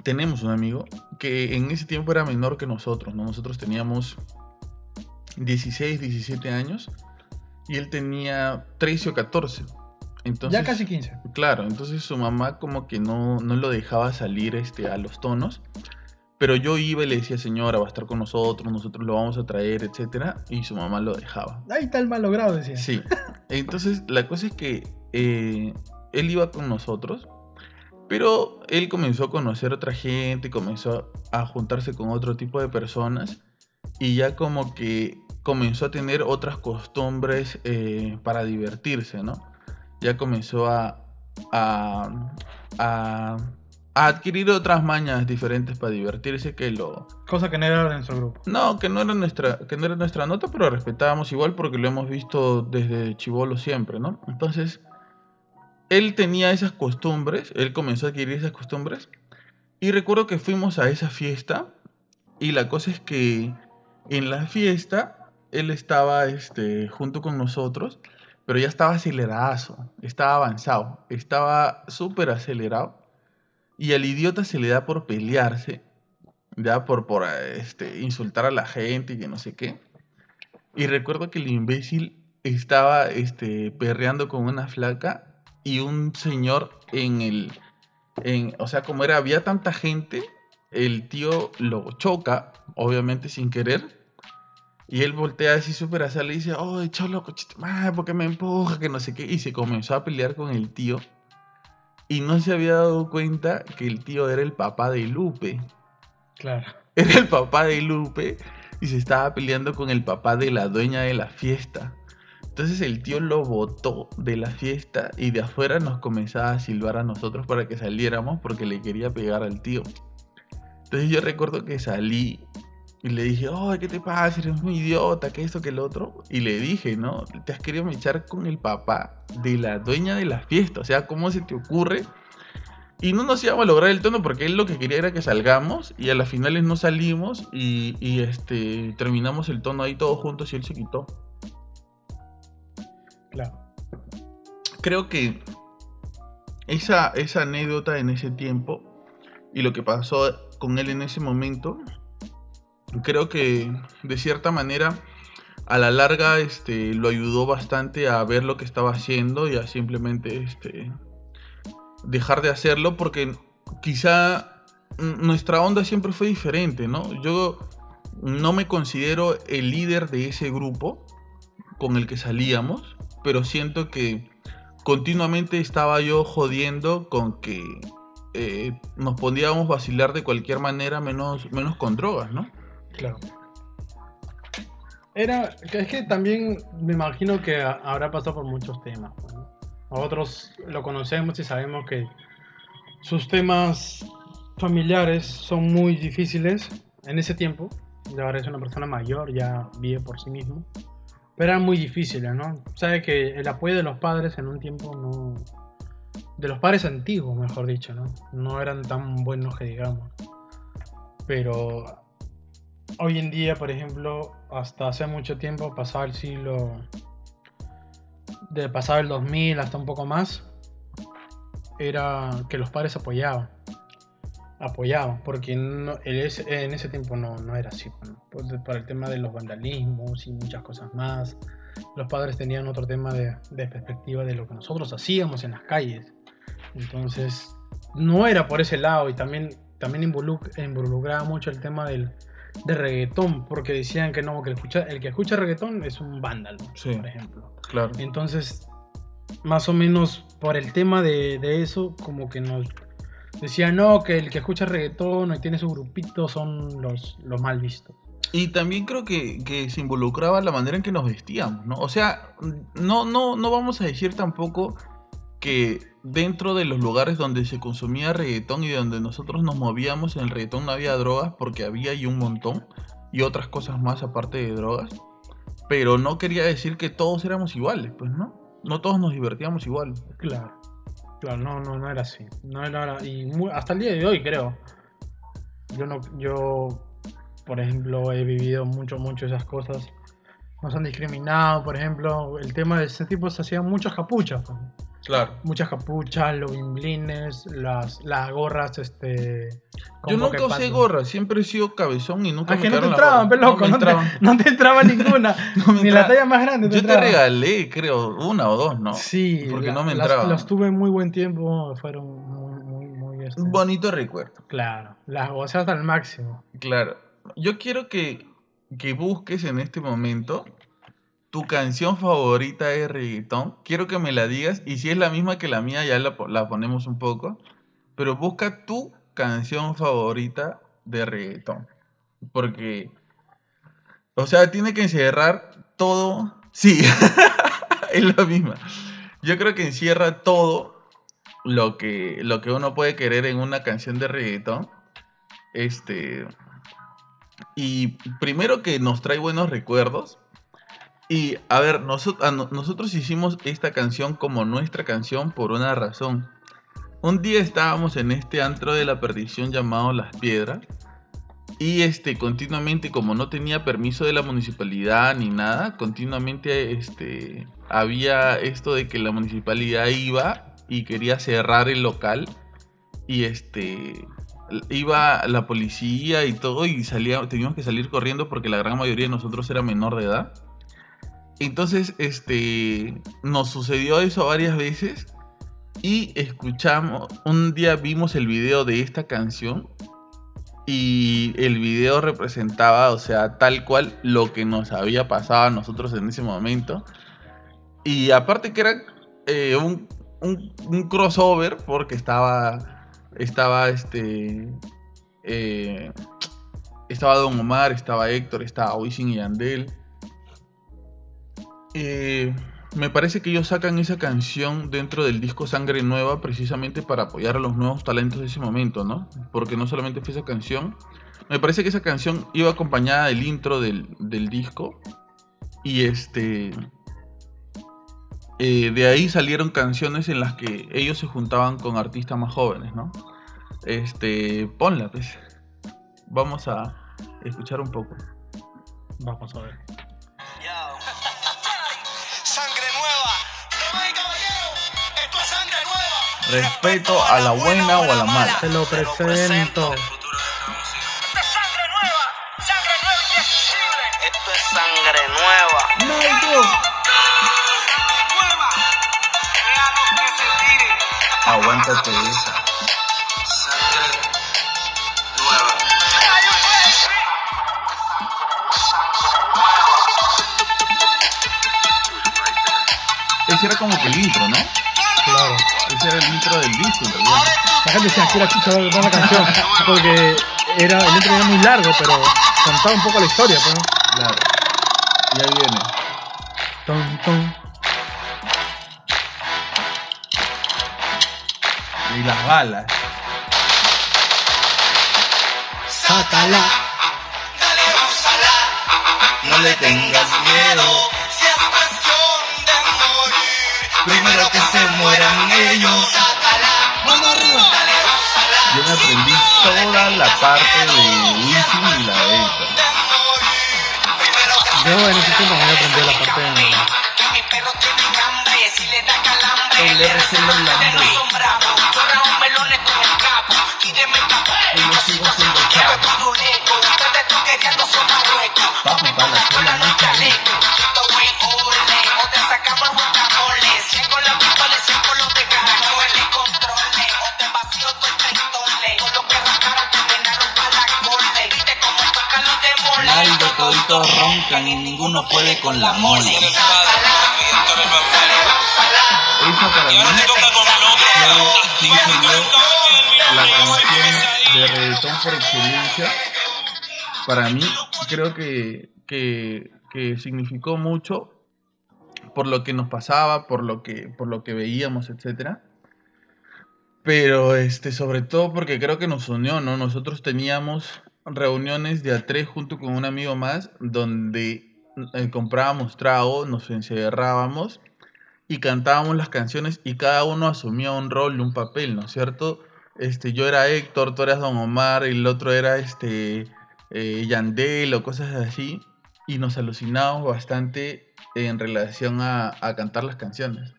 tenemos un amigo, que en ese tiempo era menor que nosotros, ¿no? Nosotros teníamos 16, 17 años y él tenía 13 o 14. Entonces, ya casi 15. Claro, entonces su mamá como que no, no lo dejaba salir este, a los tonos. Pero yo iba y le decía, señora, va a estar con nosotros, nosotros lo vamos a traer, etcétera, Y su mamá lo dejaba. Ahí está el malogrado, decía. Sí. Entonces, la cosa es que eh, él iba con nosotros, pero él comenzó a conocer otra gente, comenzó a juntarse con otro tipo de personas y ya como que comenzó a tener otras costumbres eh, para divertirse, ¿no? Ya comenzó a, a, a, adquirir otras mañas diferentes para divertirse que lo... Cosa que no era de nuestro grupo. No, que no era nuestra, que no era nuestra nota, pero respetábamos igual porque lo hemos visto desde chivolo siempre, ¿no? Entonces, él tenía esas costumbres, él comenzó a adquirir esas costumbres y recuerdo que fuimos a esa fiesta y la cosa es que en la fiesta él estaba este, junto con nosotros, pero ya estaba acelerado, estaba avanzado, estaba súper acelerado. Y al idiota se le da por pelearse, ya por, por este, insultar a la gente y que no sé qué. Y recuerdo que el imbécil estaba este, perreando con una flaca y un señor en el... En, o sea, como era, había tanta gente, el tío lo choca, obviamente sin querer, y él voltea así súper a y dice, ¡ay, cholo, cochito, ¿por qué me empuja? Que no sé qué. Y se comenzó a pelear con el tío. Y no se había dado cuenta que el tío era el papá de Lupe. Claro. Era el papá de Lupe y se estaba peleando con el papá de la dueña de la fiesta. Entonces el tío lo botó de la fiesta y de afuera nos comenzaba a silbar a nosotros para que saliéramos porque le quería pegar al tío. Entonces yo recuerdo que salí y le dije, oh, ¿qué te pasa? Eres un idiota, que esto, que el otro. Y le dije, ¿no? Te has querido echar con el papá de la dueña de la fiesta. O sea, ¿cómo se te ocurre? Y no nos íbamos a lograr el tono porque él lo que quería era que salgamos y a las finales no salimos y, este, terminamos el tono ahí todos juntos y él se quitó. Claro. Creo que esa, esa anécdota en ese tiempo y lo que pasó con él en ese momento creo que de cierta manera a la larga este, lo ayudó bastante a ver lo que estaba haciendo y a simplemente este, dejar de hacerlo porque quizá nuestra onda siempre fue diferente, ¿no? Yo no me considero el líder de ese grupo con el que salíamos, pero siento que continuamente estaba yo jodiendo con que eh, nos podíamos vacilar de cualquier manera menos, menos con drogas, ¿no? Claro. Era, es que también me imagino que habrá pasado por muchos temas. Pues, Nosotros lo conocemos y sabemos que sus temas familiares son muy difíciles en ese tiempo. Ya ahora es una persona mayor, ya vive por sí mismo. Pero eran muy difíciles, ¿no? Sabe que el apoyo de los padres en un tiempo no. De los padres antiguos, mejor dicho, ¿no? No eran tan buenos que digamos. Pero hoy en día, por ejemplo, hasta hace mucho tiempo, pasado el siglo, de pasado el 2000 hasta un poco más, era que los padres apoyaban. Apoyaban, porque en ese tiempo no, era así. Para el tema de los vandalismos y muchas cosas más, los padres tenían otro tema de, de perspectiva de lo que nosotros hacíamos en las calles. Entonces, no era por ese lado y también, también involucraba mucho el tema del, de reggaetón, porque decían que no, que el, escucha, el que escucha reggaetón es un vándalo, por ejemplo. Claro. Entonces, más o menos por el tema de, eso, como que nos decían, no, que el que escucha reggaetón y tiene su grupito son los, los mal vistos. Y también creo que, que, se involucraba la manera en que nos vestíamos, ¿no? O sea, no, no, no vamos a decir tampoco que dentro de los lugares donde se consumía reggaetón y donde nosotros nos movíamos en el reggaetón no había drogas porque había y un montón y otras cosas más aparte de drogas. Pero no quería decir que todos éramos iguales, pues no. No todos nos divertíamos igual. Claro. Claro, no, no, no era así. No era, y hasta el día de hoy creo. Yo no, yo, por ejemplo, he vivido mucho, mucho esas cosas. Nos han discriminado, por ejemplo, el tema de ese tipo se hacían muchas capuchas. Pues. Claro. Muchas capuchas, los bimblines, las, las gorras, este. Yo nunca usé gorras, siempre he sido cabezón y nunca ah, me que no te entraban, pero loco, no, no, te, entraba ninguna. ni la talla más grande. Te Yo te regalé, creo, una o dos, ¿no? Sí, porque no me entraban. Las, tuve muy buen tiempo, fueron muy, muy, muy. Este... Un bonito recuerdo. Claro, las gozaste al máximo. Claro. Yo quiero que, que busques en este momento tu canción favorita de reggaetón. Quiero que me la digas y si es la misma que la mía ya la, po- la ponemos un poco. Pero busca tu canción favorita de reggaetón. Porque, o sea, tiene que encerrar todo. Sí, es la misma. Yo creo que encierra todo lo que, lo que uno puede querer en una canción de reggaetón. Este. Y primero que nos trae buenos recuerdos. Y a ver, noso- a no- nosotros hicimos esta canción como nuestra canción por una razón. Un día estábamos en este antro de la perdición llamado Las Piedras. Y este, continuamente, como no tenía permiso de la municipalidad ni nada, continuamente este, había esto de que la municipalidad iba y quería cerrar el local. Y este, iba la policía y todo y salía, teníamos que salir corriendo porque la gran mayoría de nosotros era menor de edad. Entonces, este, nos sucedió eso varias veces y escuchamos, un día vimos el video de esta canción y el video representaba, o sea, tal cual lo que nos había pasado a nosotros en ese momento. Y aparte que era eh, un, un- crossover porque estaba, estaba este, eh, estaba Don Omar, estaba Héctor, estaba Wisin y Yandel. Eh, me parece que ellos sacan esa canción dentro del disco Sangre Nueva precisamente para apoyar a los nuevos talentos de ese momento, ¿no? Porque no solamente fue esa canción. Me parece que esa canción iba acompañada del intro del, del disco. Y este... eh, de ahí salieron canciones en las que ellos se juntaban con artistas más jóvenes, ¿no? Este... Ponla, pues. Vamos a escuchar un poco. Vamos a ver. Sangre nueva. Damas y caballeros, esto es sangre nueva. Respeto a la buena o a la mala. Te lo presento. Ese era como que el intro, ¿no? Claro. Ese era el intro del disco, en realidad. La gente decía que era chucha ver la canción. Porque era, el intro era muy largo, pero contaba un poco la historia. Pues, ¿no? Claro. Y ahí viene. Ton, ton. Y las balas. Sácala. Dale, úsala. No le tengas miedo. Que se mueran ellos. Mano arriba. Yo me aprendí toda la parte de Wisin y la de Héctor. De morir. Primero que Yo en ese tiempo me aprendido la parte de mi perro tiene hambre, si le da calambre, El RC lo capo. Y yo sigo siendo chavo. Papi, pa' la escuela no hay chaleco. Toditos roncan y ninguno puede con la mole. Esa para mí fue, la canción de reggaetón por excelencia. Para mí creo que, que, que significó mucho por lo que nos pasaba, por lo que, por lo que veíamos, etcétera. Pero este, sobre todo porque creo que nos unió, ¿no? Nosotros teníamos reuniones de a tres junto con un amigo más, donde eh, comprábamos trago, nos encerrábamos y cantábamos las canciones y cada uno asumía un rol, un papel, ¿no es cierto? Este, yo era Héctor, tú eras Don Omar, el otro era este eh, Yandel o cosas así, y nos alucinábamos bastante en relación a, a cantar las canciones.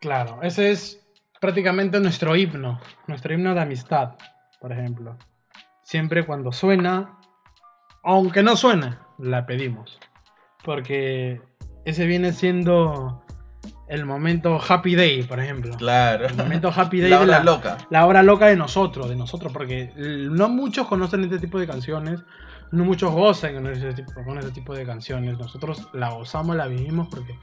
Claro, ese es prácticamente nuestro himno, nuestro himno de amistad, por ejemplo. Siempre cuando suena, aunque no suene, la pedimos. Porque ese viene siendo el momento happy day, por ejemplo. Claro. El momento happy day La de hora la, loca. la hora loca de nosotros, de nosotros, porque no muchos conocen este tipo de canciones, no muchos gozan con ese, tipo, con ese tipo de canciones. Nosotros la gozamos, la vivimos porque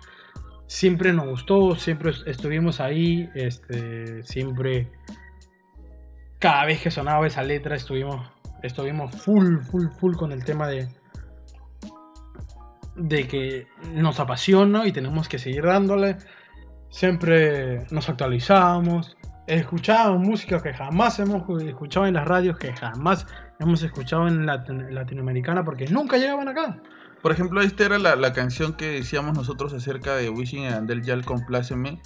siempre nos gustó, siempre estuvimos ahí, este, siempre, cada vez que sonaba esa letra estuvimos, estuvimos full, full, full con el tema de, de que nos apasiona y tenemos que seguir dándole. Siempre nos actualizábamos, escuchábamos música que jamás hemos escuchado en las radios, que jamás hemos escuchado en la latinoamericana, porque nunca llegaban acá. Por ejemplo, esta era la, canción que decíamos nosotros acerca de Wishing and Del Yal Compláceme,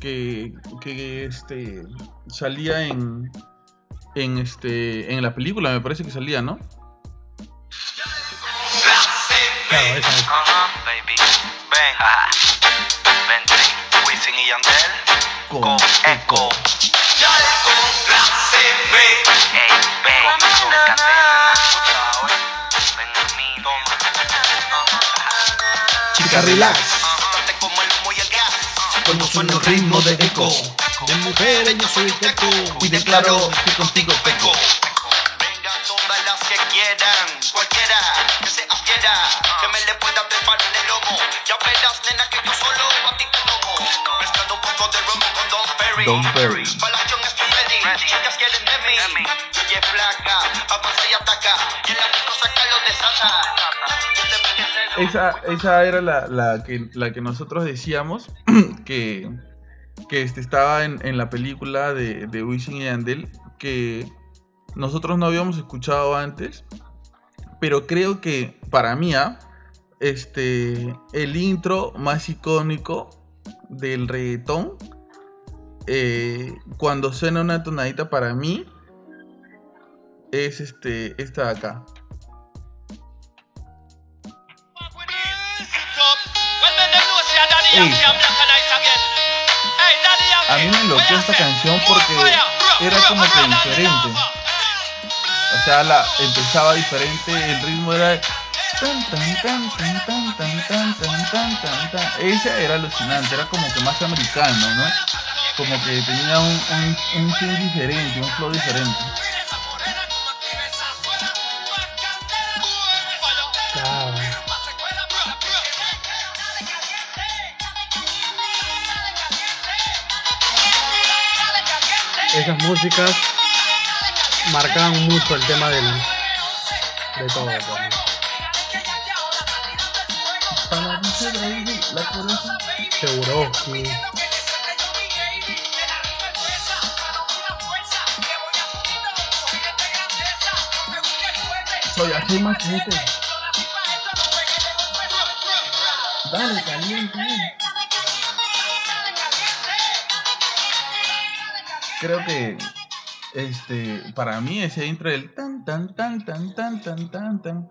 que, que este, salía en, en este en la película, me parece que salía, ¿no? Claro. Con. Chica relax. El ritmo de eco. De mujeres yo soy teco. Y declaro que contigo peco. Vengan todas las que quieran, cualquiera que se adquiera, que me le pueda preparar el lomo. Ya verás, nena, que yo solo a ti te tomo. Mezclando un poco de rum con Don Perry. Don Perry. Para la acción estoy ready, chicas quieren de mí. Y es flaca, avanza y ataca. Y el amigo saca lo desata. Yo te voy a hacer Esa, esa era la, la que, la que nosotros decíamos que, que este, estaba en, en la película de, de Wisin y Yandel, que nosotros no habíamos escuchado antes, pero creo que para mí, ah, este, el intro más icónico del reggaetón, eh, cuando suena una tonadita para mí, es este, esta de acá. A mí me enloqueó esta canción porque era como que diferente. O sea, la, empezaba diferente, el ritmo era... tan, tan, tan, tan, tan, tan, tan, tan, tan, tan, tan. Ese era alucinante, era como que más americano, ¿no? Como que tenía un, un, un diferente, un flow diferente. Esas músicas marcaban mucho el tema del, de todo. Seguro, sí. Soy así machete. Dale, caliente. Creo que este para mí ese intro del tan tan tan tan tan tan tan tan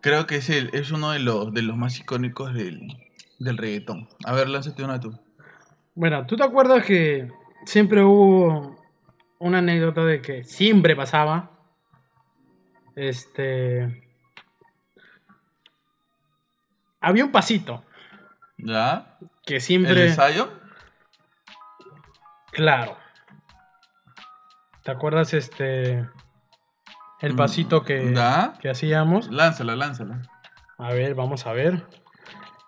creo que es el, es uno de los de los más icónicos del, del reggaetón. A ver, lánzate una tú. Bueno, ¿tú te acuerdas que siempre hubo una anécdota de que siempre pasaba? Este. Había un pasito ¿Ya? que ¿El siempre. ensayo? Claro. ¿Te acuerdas este. El Mm, pasito que, que hacíamos? Lánzala, lánzala. A ver, vamos a ver.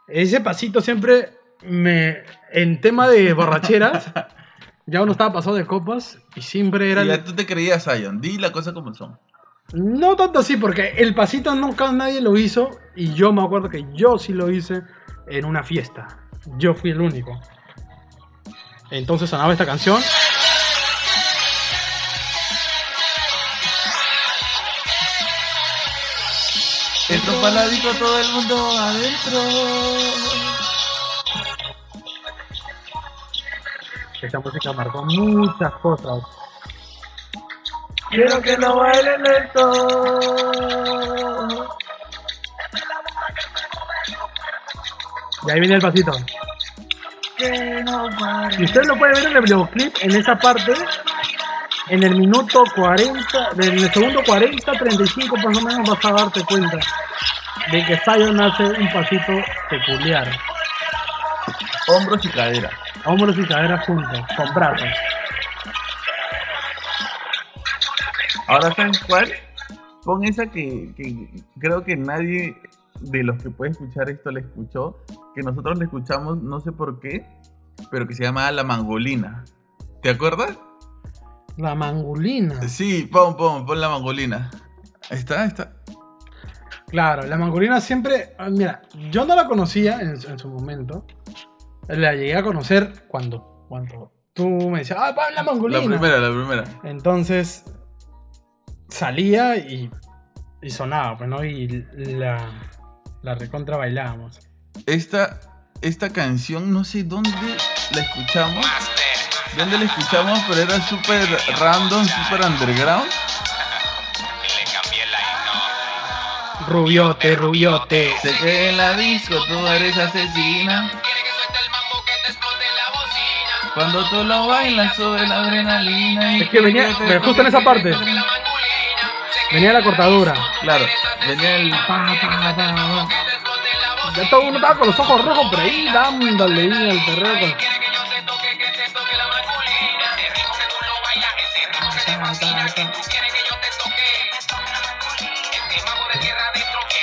Ese pasito siempre me. En tema de borracheras, ya uno estaba pasado de copas y siempre era. Y el- ya tú te creías Zion, di la cosa como son. No tanto así, porque el pasito nunca nadie lo hizo y yo me acuerdo que yo sí lo hice en una fiesta. Yo fui el único. Entonces sonaba esta canción. Esto paladico todo el mundo adentro. Esta música marcó muchas cosas. Quiero que no baile lento. Y ahí viene el pasito. Que no. Y usted lo puede ver en el videoclip, en esa parte, en el minuto 40, en el segundo 40, 35 más o menos vas a darte cuenta de que Zion hace un pasito peculiar. Hombros y cadera. Hombros y caderas juntos, con brazos. Ahora saben cuál? Pon esa que, que creo que nadie de los que puede escuchar esto la escuchó, que nosotros la escuchamos, no sé por qué, pero que se llama La Mangolina. ¿Te acuerdas? La mangulina. Sí, pon, pon, pon La Mangolina. Ahí está, ahí está. Claro, la mangolina siempre. ah, Mira, yo no la conocía en, su- en su momento. La llegué a conocer cuando, cuando tú me decías, ah, va la mangolina. La primera, la primera. Entonces salía y, y sonaba, pues, ¿no? Y la, la recontra bailábamos. Esta, esta canción, no sé dónde la escuchamos. ¿Dónde la escuchamos? Pero era súper random, súper underground. Le cambié la Rubiote, rubiote. Sé que en la disco tú eres asesina. Cuando tú lo bailas sube la adrenalina. y Es que venía- pero justo en esa parte. Venía la cortadura. Claro, venía el pa, pa, pa. Ya todo uno estaba con los ojos rojos, pero ahí dándole ahí al perreo. con-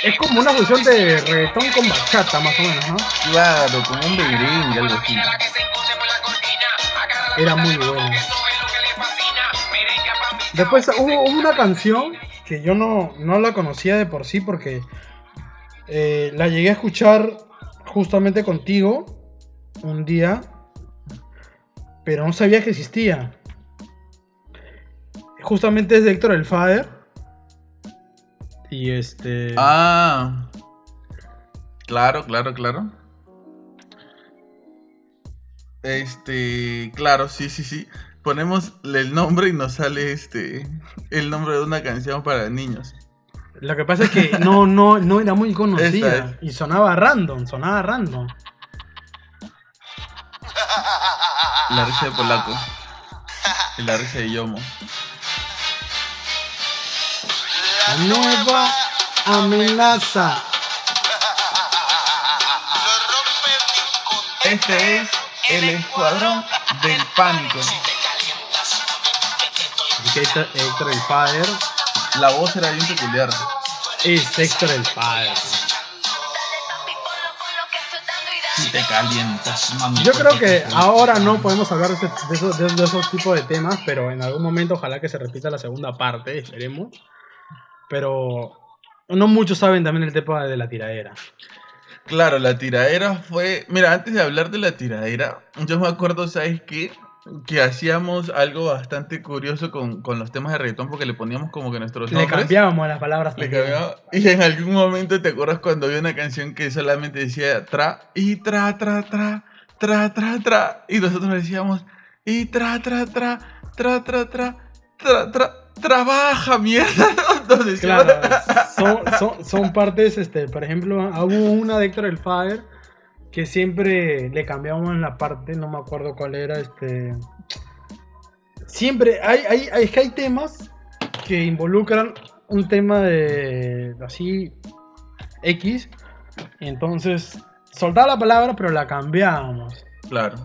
Es como una fusión de reggaetón con bachata, más o menos, ¿no? Claro, como un merengue, algo así. Era muy bueno. Después hubo, una canción que yo no, no la conocía de por sí porque eh, la llegué a escuchar justamente contigo un día, pero no sabía que existía. Justamente es de Héctor el Father. Y este. Ah. Claro, claro, claro. Este, claro, sí, sí, sí. Ponemos el nombre y nos sale este el nombre de una canción para niños. Lo que pasa es que no, no, no era muy conocida. Es. Y sonaba random, sonaba random. La risa de Polaco. Y la risa de Yomo. Nueva amenaza. Este es el escuadrón del pánico. Héctor, Héctor el Father. La voz era bien peculiar. Es Héctor el Father. Si te calientas, mami. Yo creo que ahora no podemos hablar de esos, de- de esos tipos de temas, pero en algún momento ojalá que se repita la segunda parte, esperemos pero no muchos saben también el tema de la tiradera. Claro, la tiradera fue. Mira, antes de hablar de la tiradera, yo me acuerdo, ¿sabes qué? Que hacíamos algo bastante curioso con, con los temas de reggaetón porque le poníamos como que nuestros le nombres. Le cambiábamos las palabras. Le cambiábamos. Y en algún momento te acuerdas cuando había una canción que solamente decía tra y tra, tra, tra, tra, tra, tra. Y nosotros decíamos y tra, tra, tra, tra, tra, tra, tra, tra trabaja mierda. Decíamos- Claro, son, son, son partes, este, por ejemplo, hubo una de Héctor el Father que siempre le cambiamos la parte, no me acuerdo cuál era, este... Siempre, hay, hay, hay- es que hay temas que involucran un tema de, así, X, entonces soltaba la palabra pero la cambiábamos. Claro.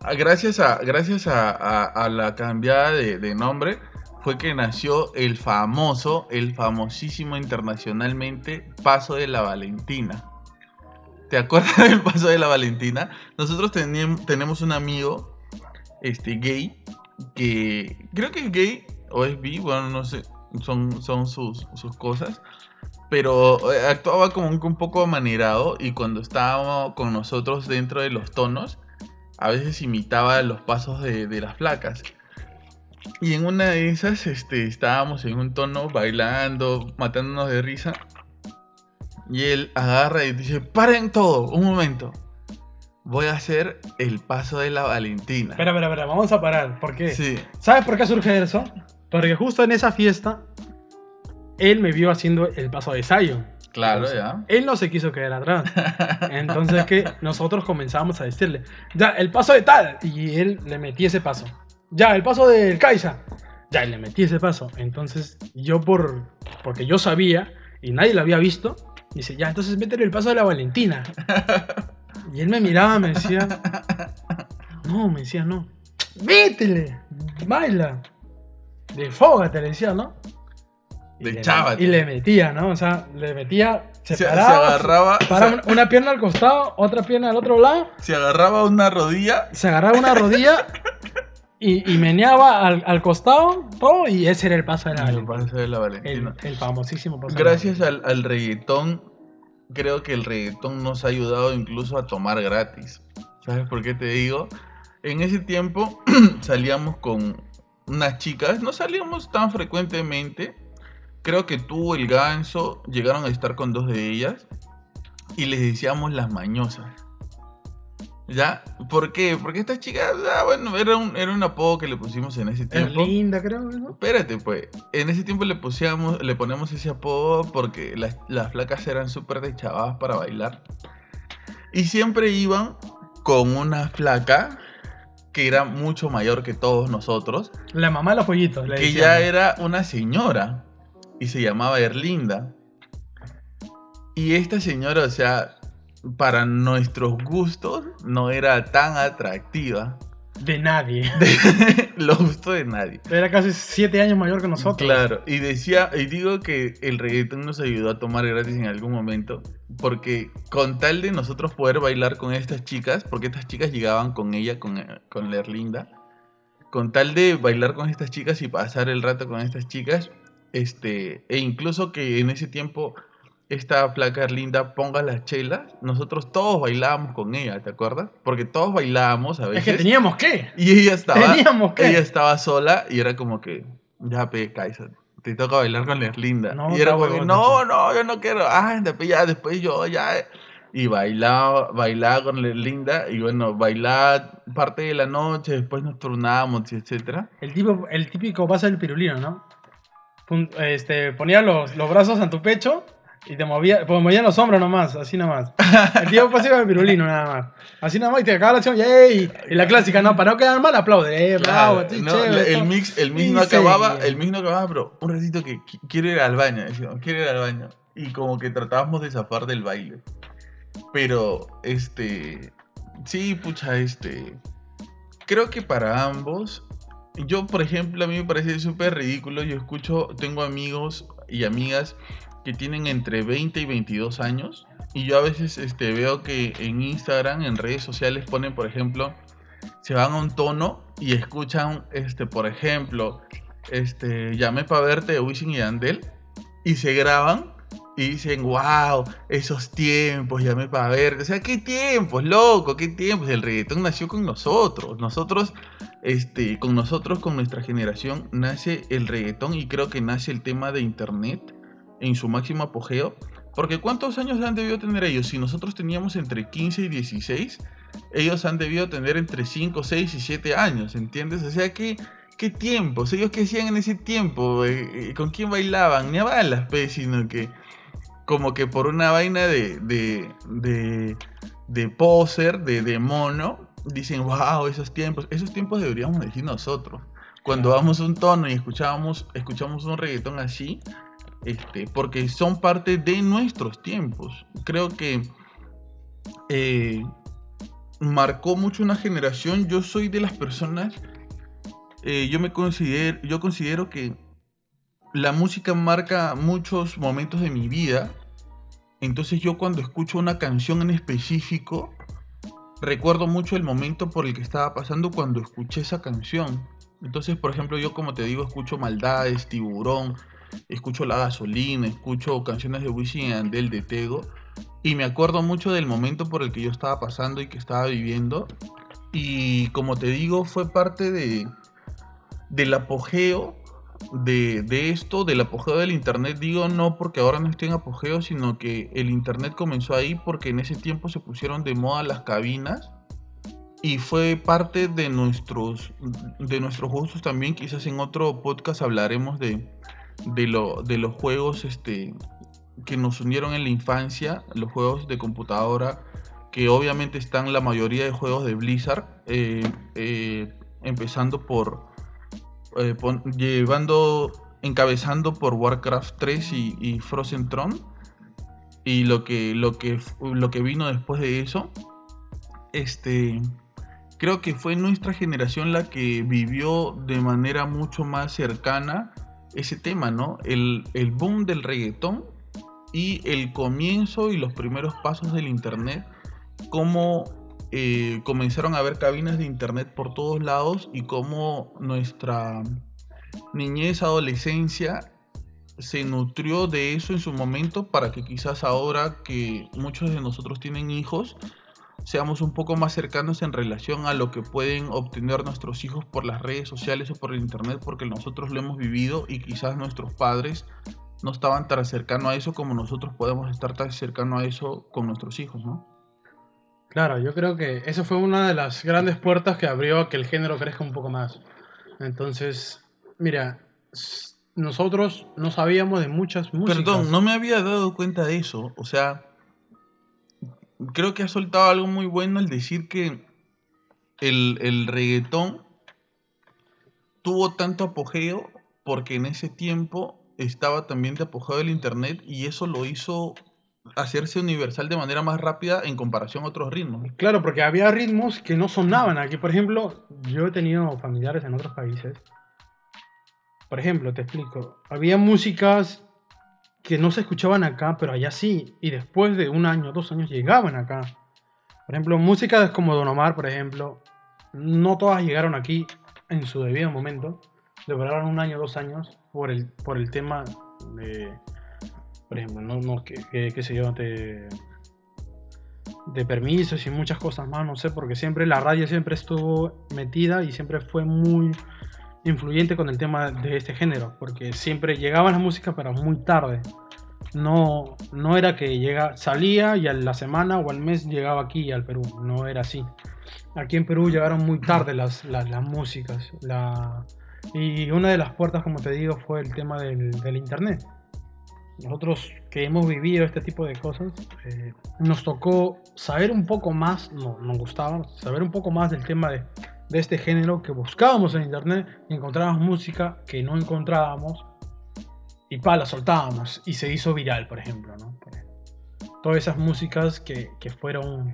Ah, Gracias a, gracias a, la cambiada de, nombre fue que nació el famoso, el famosísimo internacionalmente Paso de la Valentina. ¿Te acuerdas del Paso de la Valentina? Nosotros tenemos un amigo este, gay que creo que es gay o es bi, bueno, no sé, son, son sus, sus cosas. Pero eh, actuaba como un, un poco amanerado y cuando estaba con nosotros dentro de los tonos, a veces imitaba los pasos de, de las flacas. Y en una de esas este, estábamos en un tono bailando, matándonos de risa. Y él agarra y dice, paren todo, un momento. Voy a hacer el paso de la Valentina. Espera, espera, espera, vamos a parar, ¿por qué? Sí, ¿Sabes por qué surge eso? Porque justo en esa fiesta, él me vio haciendo el paso de Zion. Claro, Entonces, ya. Él no se quiso quedar atrás. Entonces que nosotros comenzamos a decirle, ya, el paso de tal. Y él le metí ese paso. Ya, el paso del Kaisa. Ya, y le metí ese paso. Entonces yo por, porque yo sabía y nadie lo había visto, dice, ya, entonces métele el paso de la Valentina. Y él me miraba, me decía, no, me decía, no. Métele, baila. Desfógate, le decía, ¿no? Le- echaba. Y le metía, ¿no? O sea, le metía, se, Se, se paraba, agarraba, paraba se- una- una pierna al costado, otra pierna al otro lado, se agarraba una rodilla. se agarraba una rodilla y, y meneaba al, al costado, todo, y ese era el paso de la Valentina. pasó de la El, Valentina. el famosísimo paso de la Gracias al, al reggaetón, creo que el reggaetón nos ha ayudado incluso a tomar gratis. ¿Sabes por qué te digo? En ese tiempo salíamos con unas chicas, no salíamos tan frecuentemente. Creo que tú, el ganso, llegaron a estar con dos de ellas y les decíamos las mañosas. ¿Ya? ¿Por qué? Porque estas chicas, ah, bueno, era un, era un apodo que le pusimos en ese Es tiempo. linda, creo, ¿no? Espérate, pues. En ese tiempo le pusiéramos, le ponemos ese apodo porque las, las flacas eran súper deschavadas para bailar. Y siempre iban con una flaca que era mucho mayor que todos nosotros, La mamá de los pollitos. le que ya era una señora y se llamaba Erlinda. Y esta señora, o sea, para nuestros gustos no era tan atractiva. De nadie. Los gustos de nadie. Era casi siete años mayor que nosotros. Claro, y decía, y digo que el reggaetón nos ayudó a tomar gratis en algún momento, porque con tal de nosotros poder bailar con estas chicas, porque estas chicas llegaban con ella, con, con la Erlinda, con tal de bailar con estas chicas y pasar el rato con estas chicas, este, e incluso que en ese tiempo esta flaca Erlinda ponga las chelas, nosotros todos bailábamos con ella, ¿te acuerdas? Porque todos bailábamos a Es veces. que teníamos que. Y ella estaba, Teníamos que. ella estaba sola y era como que, ya pe, Kaiser, te toca bailar con la Erlinda. No, y era como que, no, no, yo no quiero, ah, ya, después yo, ya. Y bailaba, bailaba con la Erlinda y bueno, bailaba parte de la noche, después nos turnábamos, etcétera. El, tipo, el típico paso del pirulino, ¿no? Este, ponía los, los brazos en tu pecho y te movía, pues movían los hombros nomás, así nomás. El tipo pasivo del pirulino nada más. Así nada más y te acaba la acción, ¡yay! Y la clásica, no, para no quedar mal, aplaude, ¡eh, bravo! Claro, no, chévere, el mix, el mix Y no acababa, el mix no acababa, pero un ratito que qui- quiero ir al baño, decíamos, quiero ir al baño. Y como que tratábamos de zafar del baile. Pero, este, sí, pucha, este, creo que para ambos, yo, por ejemplo, a mí me parece súper ridículo, yo escucho, tengo amigos y amigas que tienen entre 20 y 22 años, y yo a veces, este, veo que en Instagram, en redes sociales ponen, por ejemplo, se van a un tono y escuchan, este, por ejemplo, este, llamé para verte de Wisin y Andel y se graban y dicen, wow, esos tiempos, llamé para verte. O sea, ¿qué tiempos, loco? ¿Qué tiempos? El reggaetón nació con nosotros. Nosotros, este, con nosotros, con nuestra generación, nace el reggaetón y creo que nace el tema de internet en su máximo apogeo. Porque ¿cuántos años han debido tener ellos? Si nosotros teníamos entre 15 y 16, ellos han debido tener entre 5, 6 y 7 años, ¿entiendes? O sea, ¿qué, qué tiempos? ¿Ellos qué hacían en ese tiempo? Eh, eh, ¿Con quién bailaban? Ni a balas, pues, sino que como que por una vaina de, de, de, de poser, de, de mono, dicen, wow, esos tiempos. Esos tiempos deberíamos decir nosotros. Cuando vamos a un tono y escuchábamos, escuchamos un reggaetón así, este, porque son parte de nuestros tiempos. Creo que eh, marcó mucho una generación. Yo soy de las personas, eh, yo me considero, yo considero que la música marca muchos momentos de mi vida. Entonces yo cuando escucho una canción en específico, recuerdo mucho el momento por el que estaba pasando cuando escuché esa canción. Entonces, por ejemplo, yo como te digo, escucho Maldades, Tiburón, escucho La Gasolina, escucho canciones de Wisin y Andel de Tego y me acuerdo mucho del momento por el que yo estaba pasando y que estaba viviendo y como te digo fue parte de del apogeo de, de esto, del apogeo del internet, digo no porque ahora no esté en apogeo, sino que el internet comenzó ahí porque en ese tiempo se pusieron de moda las cabinas y fue parte de nuestros de nuestros gustos también, quizás en otro podcast hablaremos de de, lo, de los juegos este, que nos unieron en la infancia, los juegos de computadora, que obviamente están la mayoría de juegos de Blizzard, eh, eh, empezando por, eh, llevando, encabezando por Warcraft 3 y, y Frozen Throne, y lo que, lo, que, lo que vino después de eso, este, creo que fue nuestra generación la que vivió de manera mucho más cercana ese tema, ¿no? El, el boom del reggaetón y el comienzo y los primeros pasos del internet, cómo eh, comenzaron a haber cabinas de internet por todos lados y cómo nuestra niñez, adolescencia se nutrió de eso en su momento para que quizás ahora que muchos de nosotros tienen hijos, seamos un poco más cercanos en relación a lo que pueden obtener nuestros hijos por las redes sociales o por el internet, porque nosotros lo hemos vivido y quizás nuestros padres no estaban tan cercanos a eso como nosotros podemos estar tan cercanos a eso con nuestros hijos, ¿no? Claro, yo creo que eso fue una de las grandes puertas que abrió a que el género crezca un poco más. Entonces, mira, nosotros no sabíamos de muchas músicas. Perdón, no me había dado cuenta de eso. O sea, creo que has soltado algo muy bueno al decir que el, el reggaetón tuvo tanto apogeo porque en ese tiempo estaba también de apogeo del internet y eso lo hizo hacerse universal de manera más rápida en comparación a otros ritmos. Claro, porque había ritmos que no sonaban aquí. Por ejemplo, yo he tenido familiares en otros países. Por ejemplo, te explico. Había músicas que no se escuchaban acá, pero allá sí. Y después de un año, dos años, llegaban acá. Por ejemplo, músicas como Don Omar, por ejemplo. No todas llegaron aquí en su debido momento. Demoraron un año, dos años por el, por el tema de... Por ejemplo, no, no, que, que- yo, de de permisos y muchas cosas más, no sé, porque siempre la radio siempre estuvo metida y siempre fue muy influyente con el tema de este género, porque siempre llegaba la música pero muy tarde. No, no era que llega, salía y a la semana o al mes llegaba aquí al Perú, no era así. Aquí en Perú llegaron muy tarde las, las, las músicas. La... Y una de las puertas, como te digo, fue el tema del, del internet. Nosotros que hemos vivido este tipo de cosas, eh, nos tocó saber un poco más, no, nos gustaba, saber un poco más del tema de, este género que buscábamos en internet y encontrábamos música que no encontrábamos y pa, la soltábamos y se hizo viral, por ejemplo, ¿no? Todas esas músicas que, que fueron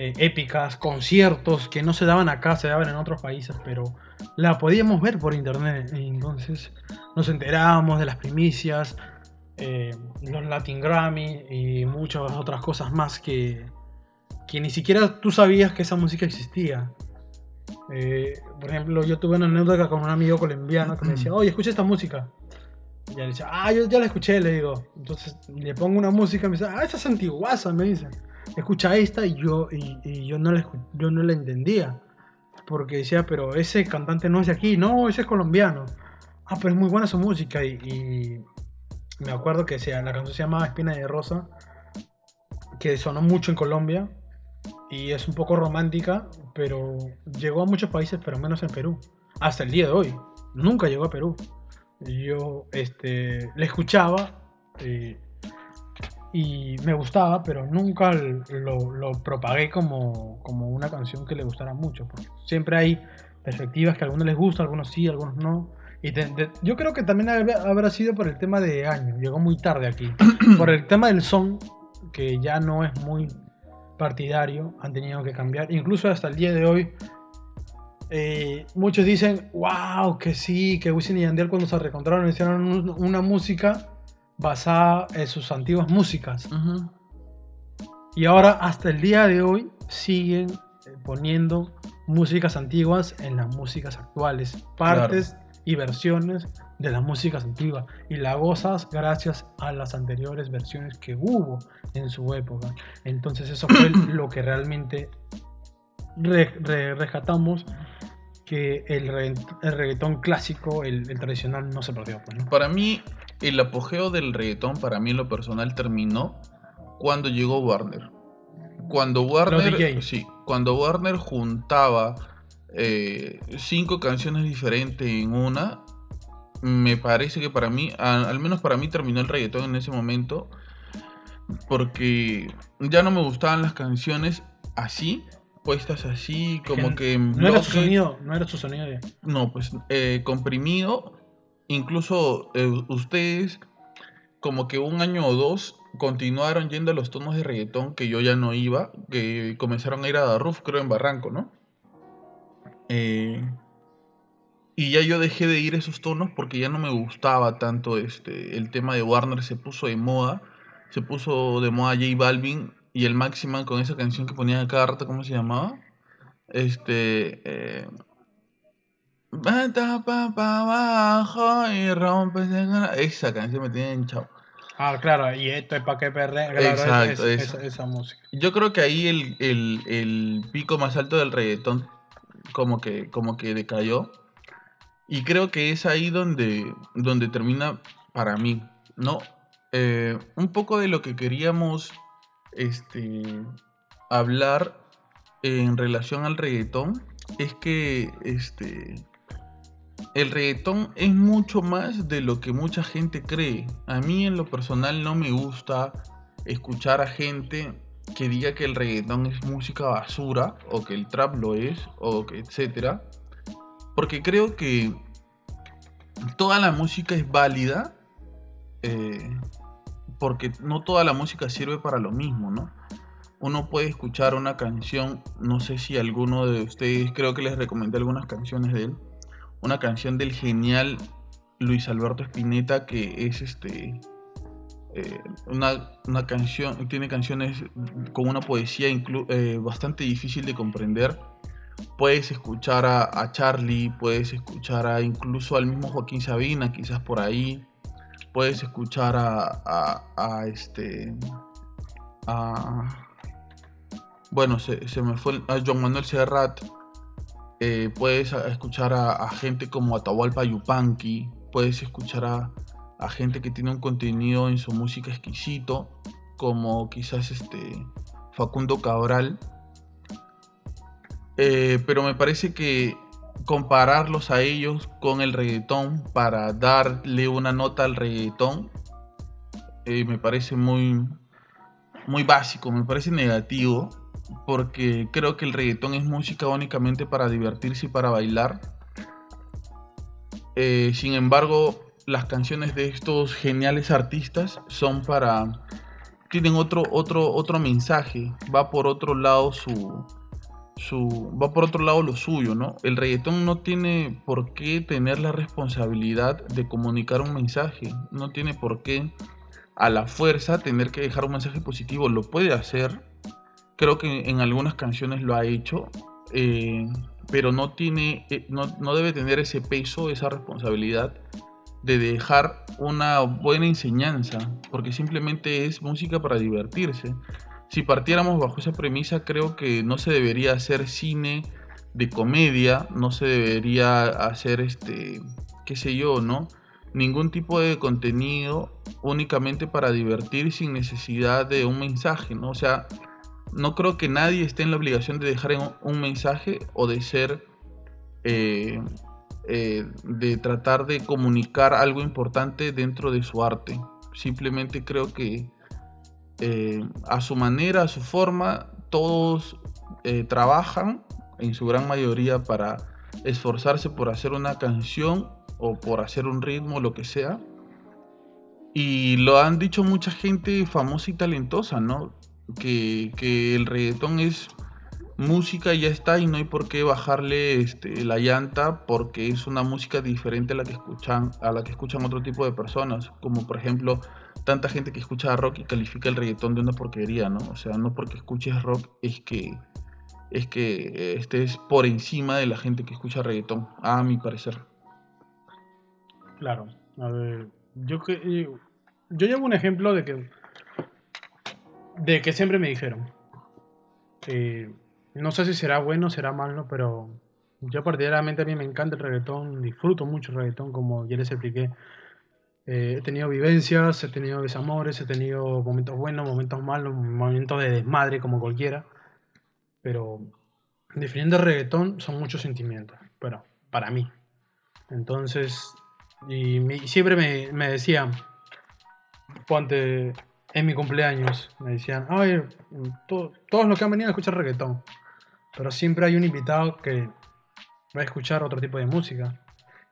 eh, épicas, conciertos que no se daban acá, se daban en otros países, pero la podíamos ver por internet. Y entonces nos enterábamos de las primicias, eh, los Latin Grammy y muchas otras cosas más que, que ni siquiera tú sabías que esa música existía. Eh, por ejemplo, yo tuve una anécdota con un amigo colombiano que me decía, oye, escucha esta música. Y ya le decía, ah, yo ya la escuché, le digo. Entonces le pongo una música y me dice, ah, esa es antiguaza, me dice. Escucha esta y yo, y, yo, no la, yo no la entendía. Porque decía, pero ese cantante no es de aquí, no, ese es colombiano. Ah, pero es muy buena su música. Y, y me acuerdo que sea, la canción se llamaba Espina de Rosa, que sonó mucho en Colombia. Y es un poco romántica, pero llegó a muchos países, pero menos en Perú. Hasta el día de hoy. Nunca llegó a Perú. Yo este, la escuchaba y me gustaba, pero nunca lo, lo propagué como, como una canción que le gustara mucho. porque siempre hay perspectivas que a algunos les gusta, a algunos sí, a algunos no. Y te- te- yo creo que también hab- habrá sido por el tema de año, llegó muy tarde aquí. por el tema del son, que ya no es muy partidario, han tenido que cambiar. Incluso hasta el día de hoy, eh, muchos dicen, wow, que sí, que Wisin y Yandel cuando se reencontraron hicieron un- una música basada en sus antiguas músicas. Ujú. Y ahora, hasta el día de hoy, siguen poniendo músicas antiguas en las músicas actuales. Partes y versiones de las músicas antiguas. Y la gozas gracias a las anteriores versiones que hubo en su época. Entonces eso fue lo que realmente re- re- rescatamos. Que el, re- el reggaetón clásico, el, el tradicional, no se perdió. pues, ¿no? Para mí, el apogeo del reggaetón, para mí en lo personal, terminó cuando llegó Warner. Cuando Warner, sí, cuando Warner juntaba eh, cinco canciones diferentes en una, me parece que para mí, al menos para mí, terminó el reggaetón en ese momento, porque ya no me gustaban las canciones así, puestas así, como que No era su sonido, no era su sonido. No, pues eh, comprimido, incluso eh, ustedes como que un año o dos continuaron yendo a los tonos de reggaetón que yo ya no iba, que comenzaron a ir a Darruf, creo en Barranco, ¿no? Eh, Y ya yo dejé de ir esos tonos porque ya no me gustaba tanto este, el tema de Warner, se puso de moda. Se puso de moda J Balvin y el Máxima con esa canción que ponía cada rato, ¿cómo se llamaba? Este. Eh, Vete pa, pa abajo y cara- Esa canción me tiene hinchado. Ah, claro, y esto es para que perre. Claro, Exacto, es- esa, esa música. Yo creo que ahí el, el- el pico más alto del reggaetón como que, como que decayó. Y creo que es ahí donde, donde termina para mí, ¿no? Eh, un poco de lo que queríamos este, hablar en relación al reggaetón es que este, el reggaetón es mucho más de lo que mucha gente cree. A mí en lo personal no me gusta escuchar a gente que diga que el reggaetón es música basura o que el trap lo es o que etcétera. Porque creo que toda la música es válida. eh, porque no toda la música sirve para lo mismo, ¿no? Uno puede escuchar una canción, no sé si alguno de ustedes, creo que les recomendé algunas canciones de él. Una canción del genial Luis Alberto Spinetta que es este eh, una, una canción, tiene canciones con una poesía eh, bastante difícil de comprender. Puedes escuchar a, a Charlie, puedes escuchar a incluso al mismo Joaquín Sabina, quizás por ahí. Puedes escuchar a, a, a este. a. Bueno, se, se me fue a John Manuel Serrat. Eh, puedes escuchar a, gente como Atahualpa Yupanqui. Puedes escuchar a, a gente que tiene un contenido en su música exquisito, como quizás este Facundo Cabral. Eh, pero me parece que compararlos a ellos con el reggaetón para darle una nota al reggaetón eh, me parece muy, muy básico, me parece negativo, porque creo que el reggaetón es música únicamente para divertirse y para bailar. Eh, sin embargo, las canciones de estos geniales artistas son para tienen otro otro otro mensaje, va por otro lado su su va por otro lado lo suyo, ¿no? El reggaetón no tiene por qué tener la responsabilidad de comunicar un mensaje, no tiene por qué a la fuerza tener que dejar un mensaje positivo, lo puede hacer, creo que en algunas canciones lo ha hecho, eh, pero no tiene, eh, no, no debe tener ese peso, esa responsabilidad de dejar una buena enseñanza, porque simplemente es música para divertirse. Si partiéramos bajo esa premisa, creo que no se debería hacer cine de comedia, no se debería hacer este, qué sé yo, ¿no? Ningún tipo de contenido únicamente para divertir sin necesidad de un mensaje, ¿no? O sea, no creo que nadie esté en la obligación de dejar un mensaje o de ser eh, eh, de tratar de comunicar algo importante dentro de su arte. Simplemente creo que eh, a su manera, a su forma, todos trabajan en su gran mayoría para esforzarse por hacer una canción o por hacer un ritmo, lo que sea. Y lo han dicho mucha gente famosa y talentosa, ¿no? Que, que el reggaetón es música y ya está y no hay por qué bajarle este, la llanta porque es una música diferente a la que escuchan a la que escuchan otro tipo de personas como por ejemplo tanta gente que escucha rock y califica el reggaetón de una porquería no o sea no porque escuches rock es que es que estés por encima de la gente que escucha reggaetón a mi parecer Claro. A ver, yo que yo llevo un ejemplo de que de que siempre me dijeron. eh, no sé si será bueno será malo, pero yo particularmente a mí me encanta el reggaetón, disfruto mucho el reggaetón, como ya les expliqué. Eh, he tenido vivencias, he tenido desamores, he tenido momentos buenos, momentos malos, momentos de desmadre como cualquiera. Pero definiendo el reggaetón son muchos sentimientos, pero para mí. Entonces, y siempre me, me decían, ponte en mi cumpleaños, me decían, ay, to- todos los que han venido a escuchar reggaetón, pero siempre hay un invitado que va a escuchar otro tipo de música.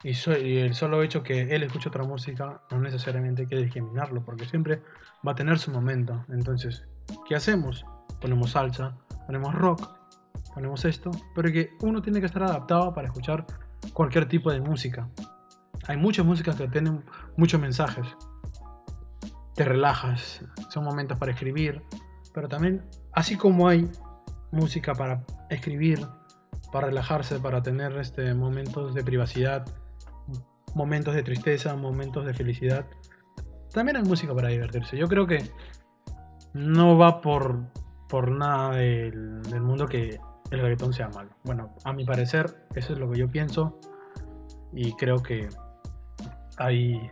Y, so- y el solo hecho que él escuche otra música no necesariamente quiere discriminarlo, porque siempre va a tener su momento. Entonces, ¿qué hacemos? Ponemos salsa, ponemos rock, ponemos esto, pero que uno tiene que estar adaptado para escuchar cualquier tipo de música. Hay muchas músicas que tienen muchos mensajes. Te relajas, son momentos para escribir, pero también, así como hay música para escribir, para relajarse, para tener este, momentos de privacidad, momentos de tristeza, momentos de felicidad, también hay música para divertirse. Yo creo que no va por, por nada del, mundo que el reggaetón sea malo. Bueno, a mi parecer, eso es lo que yo pienso y creo que hay,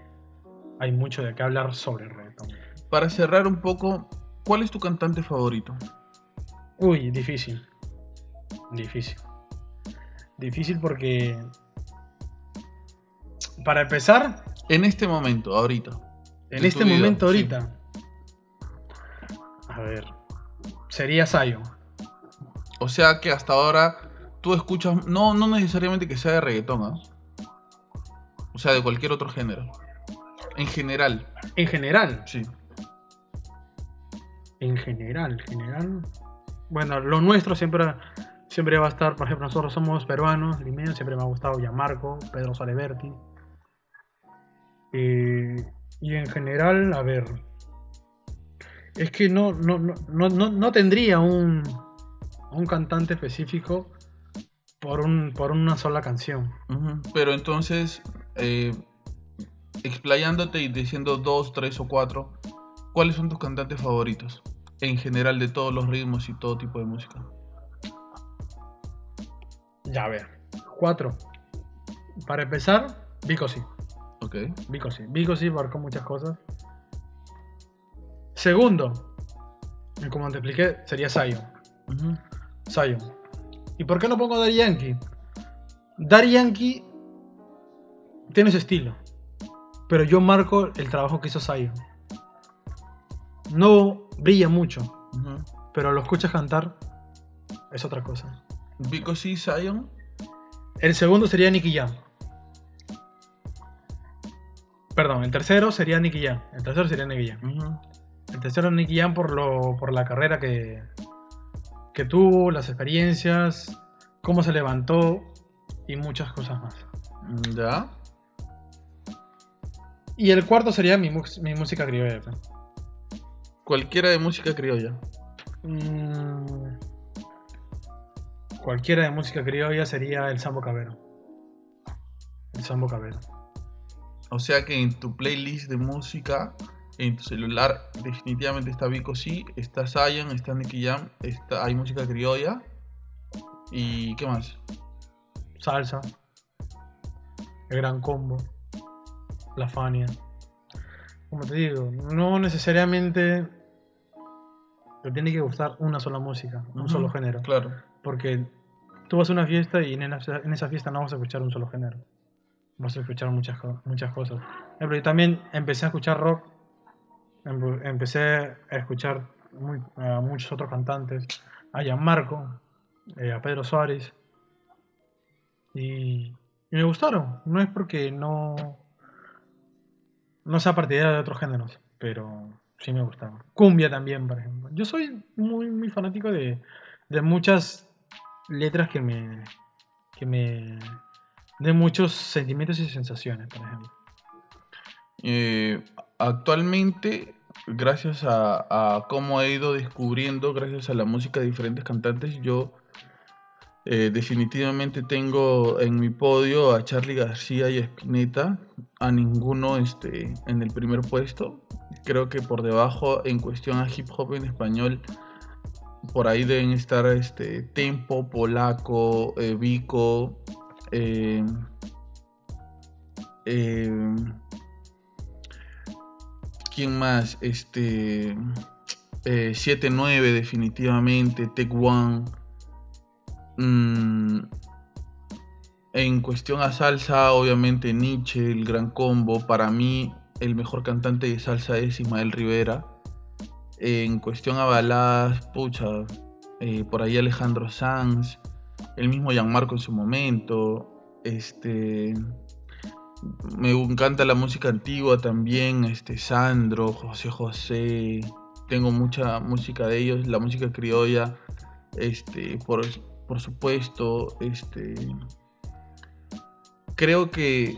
hay mucho de qué hablar sobre el reggaetón. Para cerrar un poco, ¿cuál es tu cantante favorito? Uy, difícil. Difícil. Difícil porque... Para empezar, En este momento, ahorita. en este vida, momento sí. ahorita... A ver. Sería Zion. O sea que hasta ahora tú escuchas, no, no necesariamente que sea de reggaetón, ¿ah? O sea, de cualquier otro género. En general, En general. sí. En general, general. Bueno, lo nuestro siempre, siempre va a estar, por ejemplo, nosotros somos peruanos, limeños, siempre me ha gustado Gianmarco, Pedro Saleberti. Eh, y en general, a ver. Es que no, no, no, no, no, no tendría un, un cantante específico por, un, por una sola canción. Pero entonces, eh, explayándote y diciendo dos, tres o cuatro, ¿cuáles son tus cantantes favoritos? En general, de todos los ritmos y todo tipo de música. Ya a ver. Cuatro. Para empezar, Vico sí. Ok. Vico sí. Vico sí abarcó muchas cosas. Segundo, como te expliqué, sería Zion. Ujú. Zion. ¿Y por qué no pongo Daddy Yankee? Daddy Yankee tiene su estilo. Pero yo marco el trabajo que hizo Zion. No brilla mucho, pero lo escuchas cantar es otra cosa. Vico sí, Zion. El segundo sería Nicky Jam. Perdón, el tercero sería Nicky Jam. El tercero sería Nicky Jam. El tercero Nicky Jam por, lo, por la carrera que, que tuvo, las experiencias, cómo se levantó y muchas cosas más. Ya. Y el cuarto sería mi, música criolla. Cualquiera de música criolla. Mm, cualquiera de música criolla sería el Sambo Cabero. El Sambo Cabero. O sea que en tu playlist de música, en tu celular, definitivamente está Vico sí, está Zion, está Nicky Jam, está, hay música criolla. ¿Y qué más? Salsa. El Gran Combo. La Fania. Como te digo, no necesariamente te tiene que gustar una sola música, un solo género. Claro. Porque tú vas a una fiesta y en esa, en esa fiesta no vas a escuchar un solo género. Vas a escuchar muchas, muchas cosas. Ejemplo, yo también empecé a escuchar rock. Empe- Empecé a escuchar muy- a muchos otros cantantes. A Gianmarco, eh, a Pedro Suárez. Y, y me gustaron. No es porque no, no sea partidario de otros géneros, pero sí me gustaron. Cumbia también, por ejemplo. Yo soy muy, muy fanático de, de muchas letras que me, que me de muchos sentimientos y sensaciones, por ejemplo. Eh, actualmente, gracias a, a cómo he ido descubriendo, gracias a la música de diferentes cantantes, yo eh, definitivamente tengo en mi podio a Charlie García y a Spinetta, a ninguno este, en el primer puesto. Creo que por debajo, en cuestión a hip hop en español, por ahí deben estar este, Tempo, Polaco, eh, Vico. eh, ¿Quién más? Este. eh, 7-9 definitivamente. Tech One. Mm, en cuestión a salsa, obviamente Nietzsche, el gran combo. Para mí, el mejor cantante de salsa es Ismael Rivera. En cuestión a baladas, pucha, eh, por ahí Alejandro Sanz, el mismo Gianmarco en su momento. Este. Me encanta la música antigua también, este Sandro, José José. Tengo mucha música de ellos, la música criolla, este, por, por supuesto, este. creo que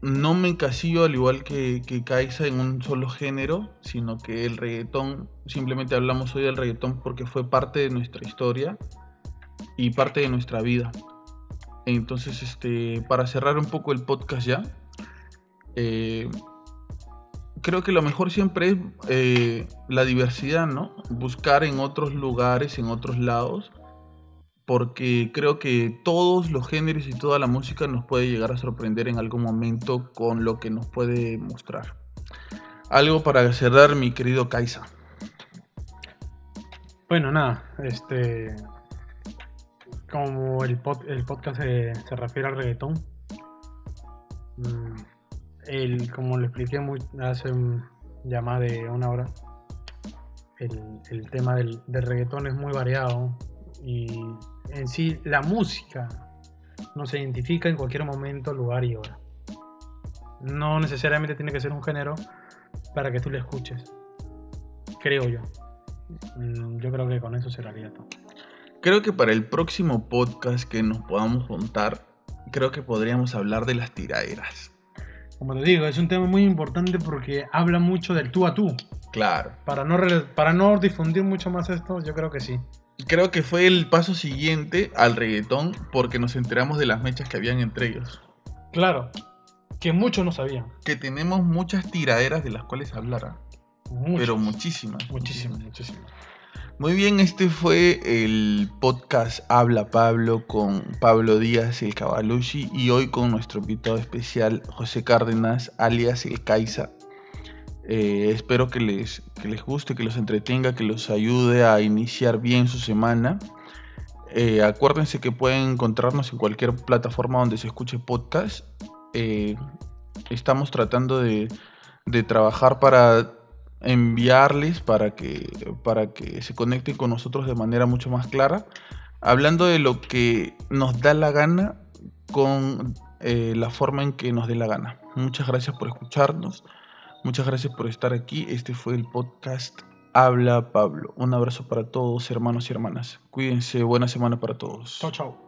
no me encasillo al igual que, que Kaisa en un solo género, sino que el reggaetón, simplemente hablamos hoy del reggaetón porque fue parte de nuestra historia y parte de nuestra vida. Entonces, este, para cerrar un poco el podcast ya, eh, creo que lo mejor siempre es eh, la diversidad, ¿no? Buscar en otros lugares, en otros lados, porque creo que todos los géneros y toda la música nos puede llegar a sorprender en algún momento con lo que nos puede mostrar. Algo para cerrar, mi querido Kaisa. Bueno, nada, este. Como el, pod- el podcast se, refiere al reggaetón, mm, el, como le expliqué hace ya más de una hora, el, tema del reggaetón es muy variado y en sí la música nos identifica en cualquier momento, lugar y hora. No necesariamente tiene que ser un género para que tú le escuches, creo yo. Mm, Yo creo que con eso cerraría todo. Creo que para el próximo podcast que nos podamos juntar, creo que podríamos hablar de las tiraderas. Como te digo, es un tema muy importante porque habla mucho del tú a tú. Claro. Para no, para no difundir mucho más esto, yo creo que sí. Creo que fue el paso siguiente al reggaetón porque nos enteramos de las mechas que habían entre ellos. Claro, que muchos no sabían. Que tenemos muchas tiraderas de las cuales hablar, ¿ah? Muchos, pero muchísimas. muchísimas, muchísimas. Muy bien, este fue el podcast Habla Pablo con Pablo Díaz, el Cavalucci, y hoy con nuestro invitado especial José Cárdenas, alias el Caiza. Eh, espero que les, que les guste, que los entretenga, que los ayude a iniciar bien su semana. Eh, acuérdense que pueden encontrarnos en cualquier plataforma donde se escuche podcast. Eh, estamos tratando de, de trabajar para enviarles para que, para que se conecten con nosotros de manera mucho más clara, hablando de lo que nos da la gana con la forma en que nos dé la gana. Muchas gracias por escucharnos, muchas gracias por estar aquí. Este fue el podcast Habla Pablo. Un abrazo para todos, hermanos y hermanas. Cuídense, buena semana para todos. Chao, chao.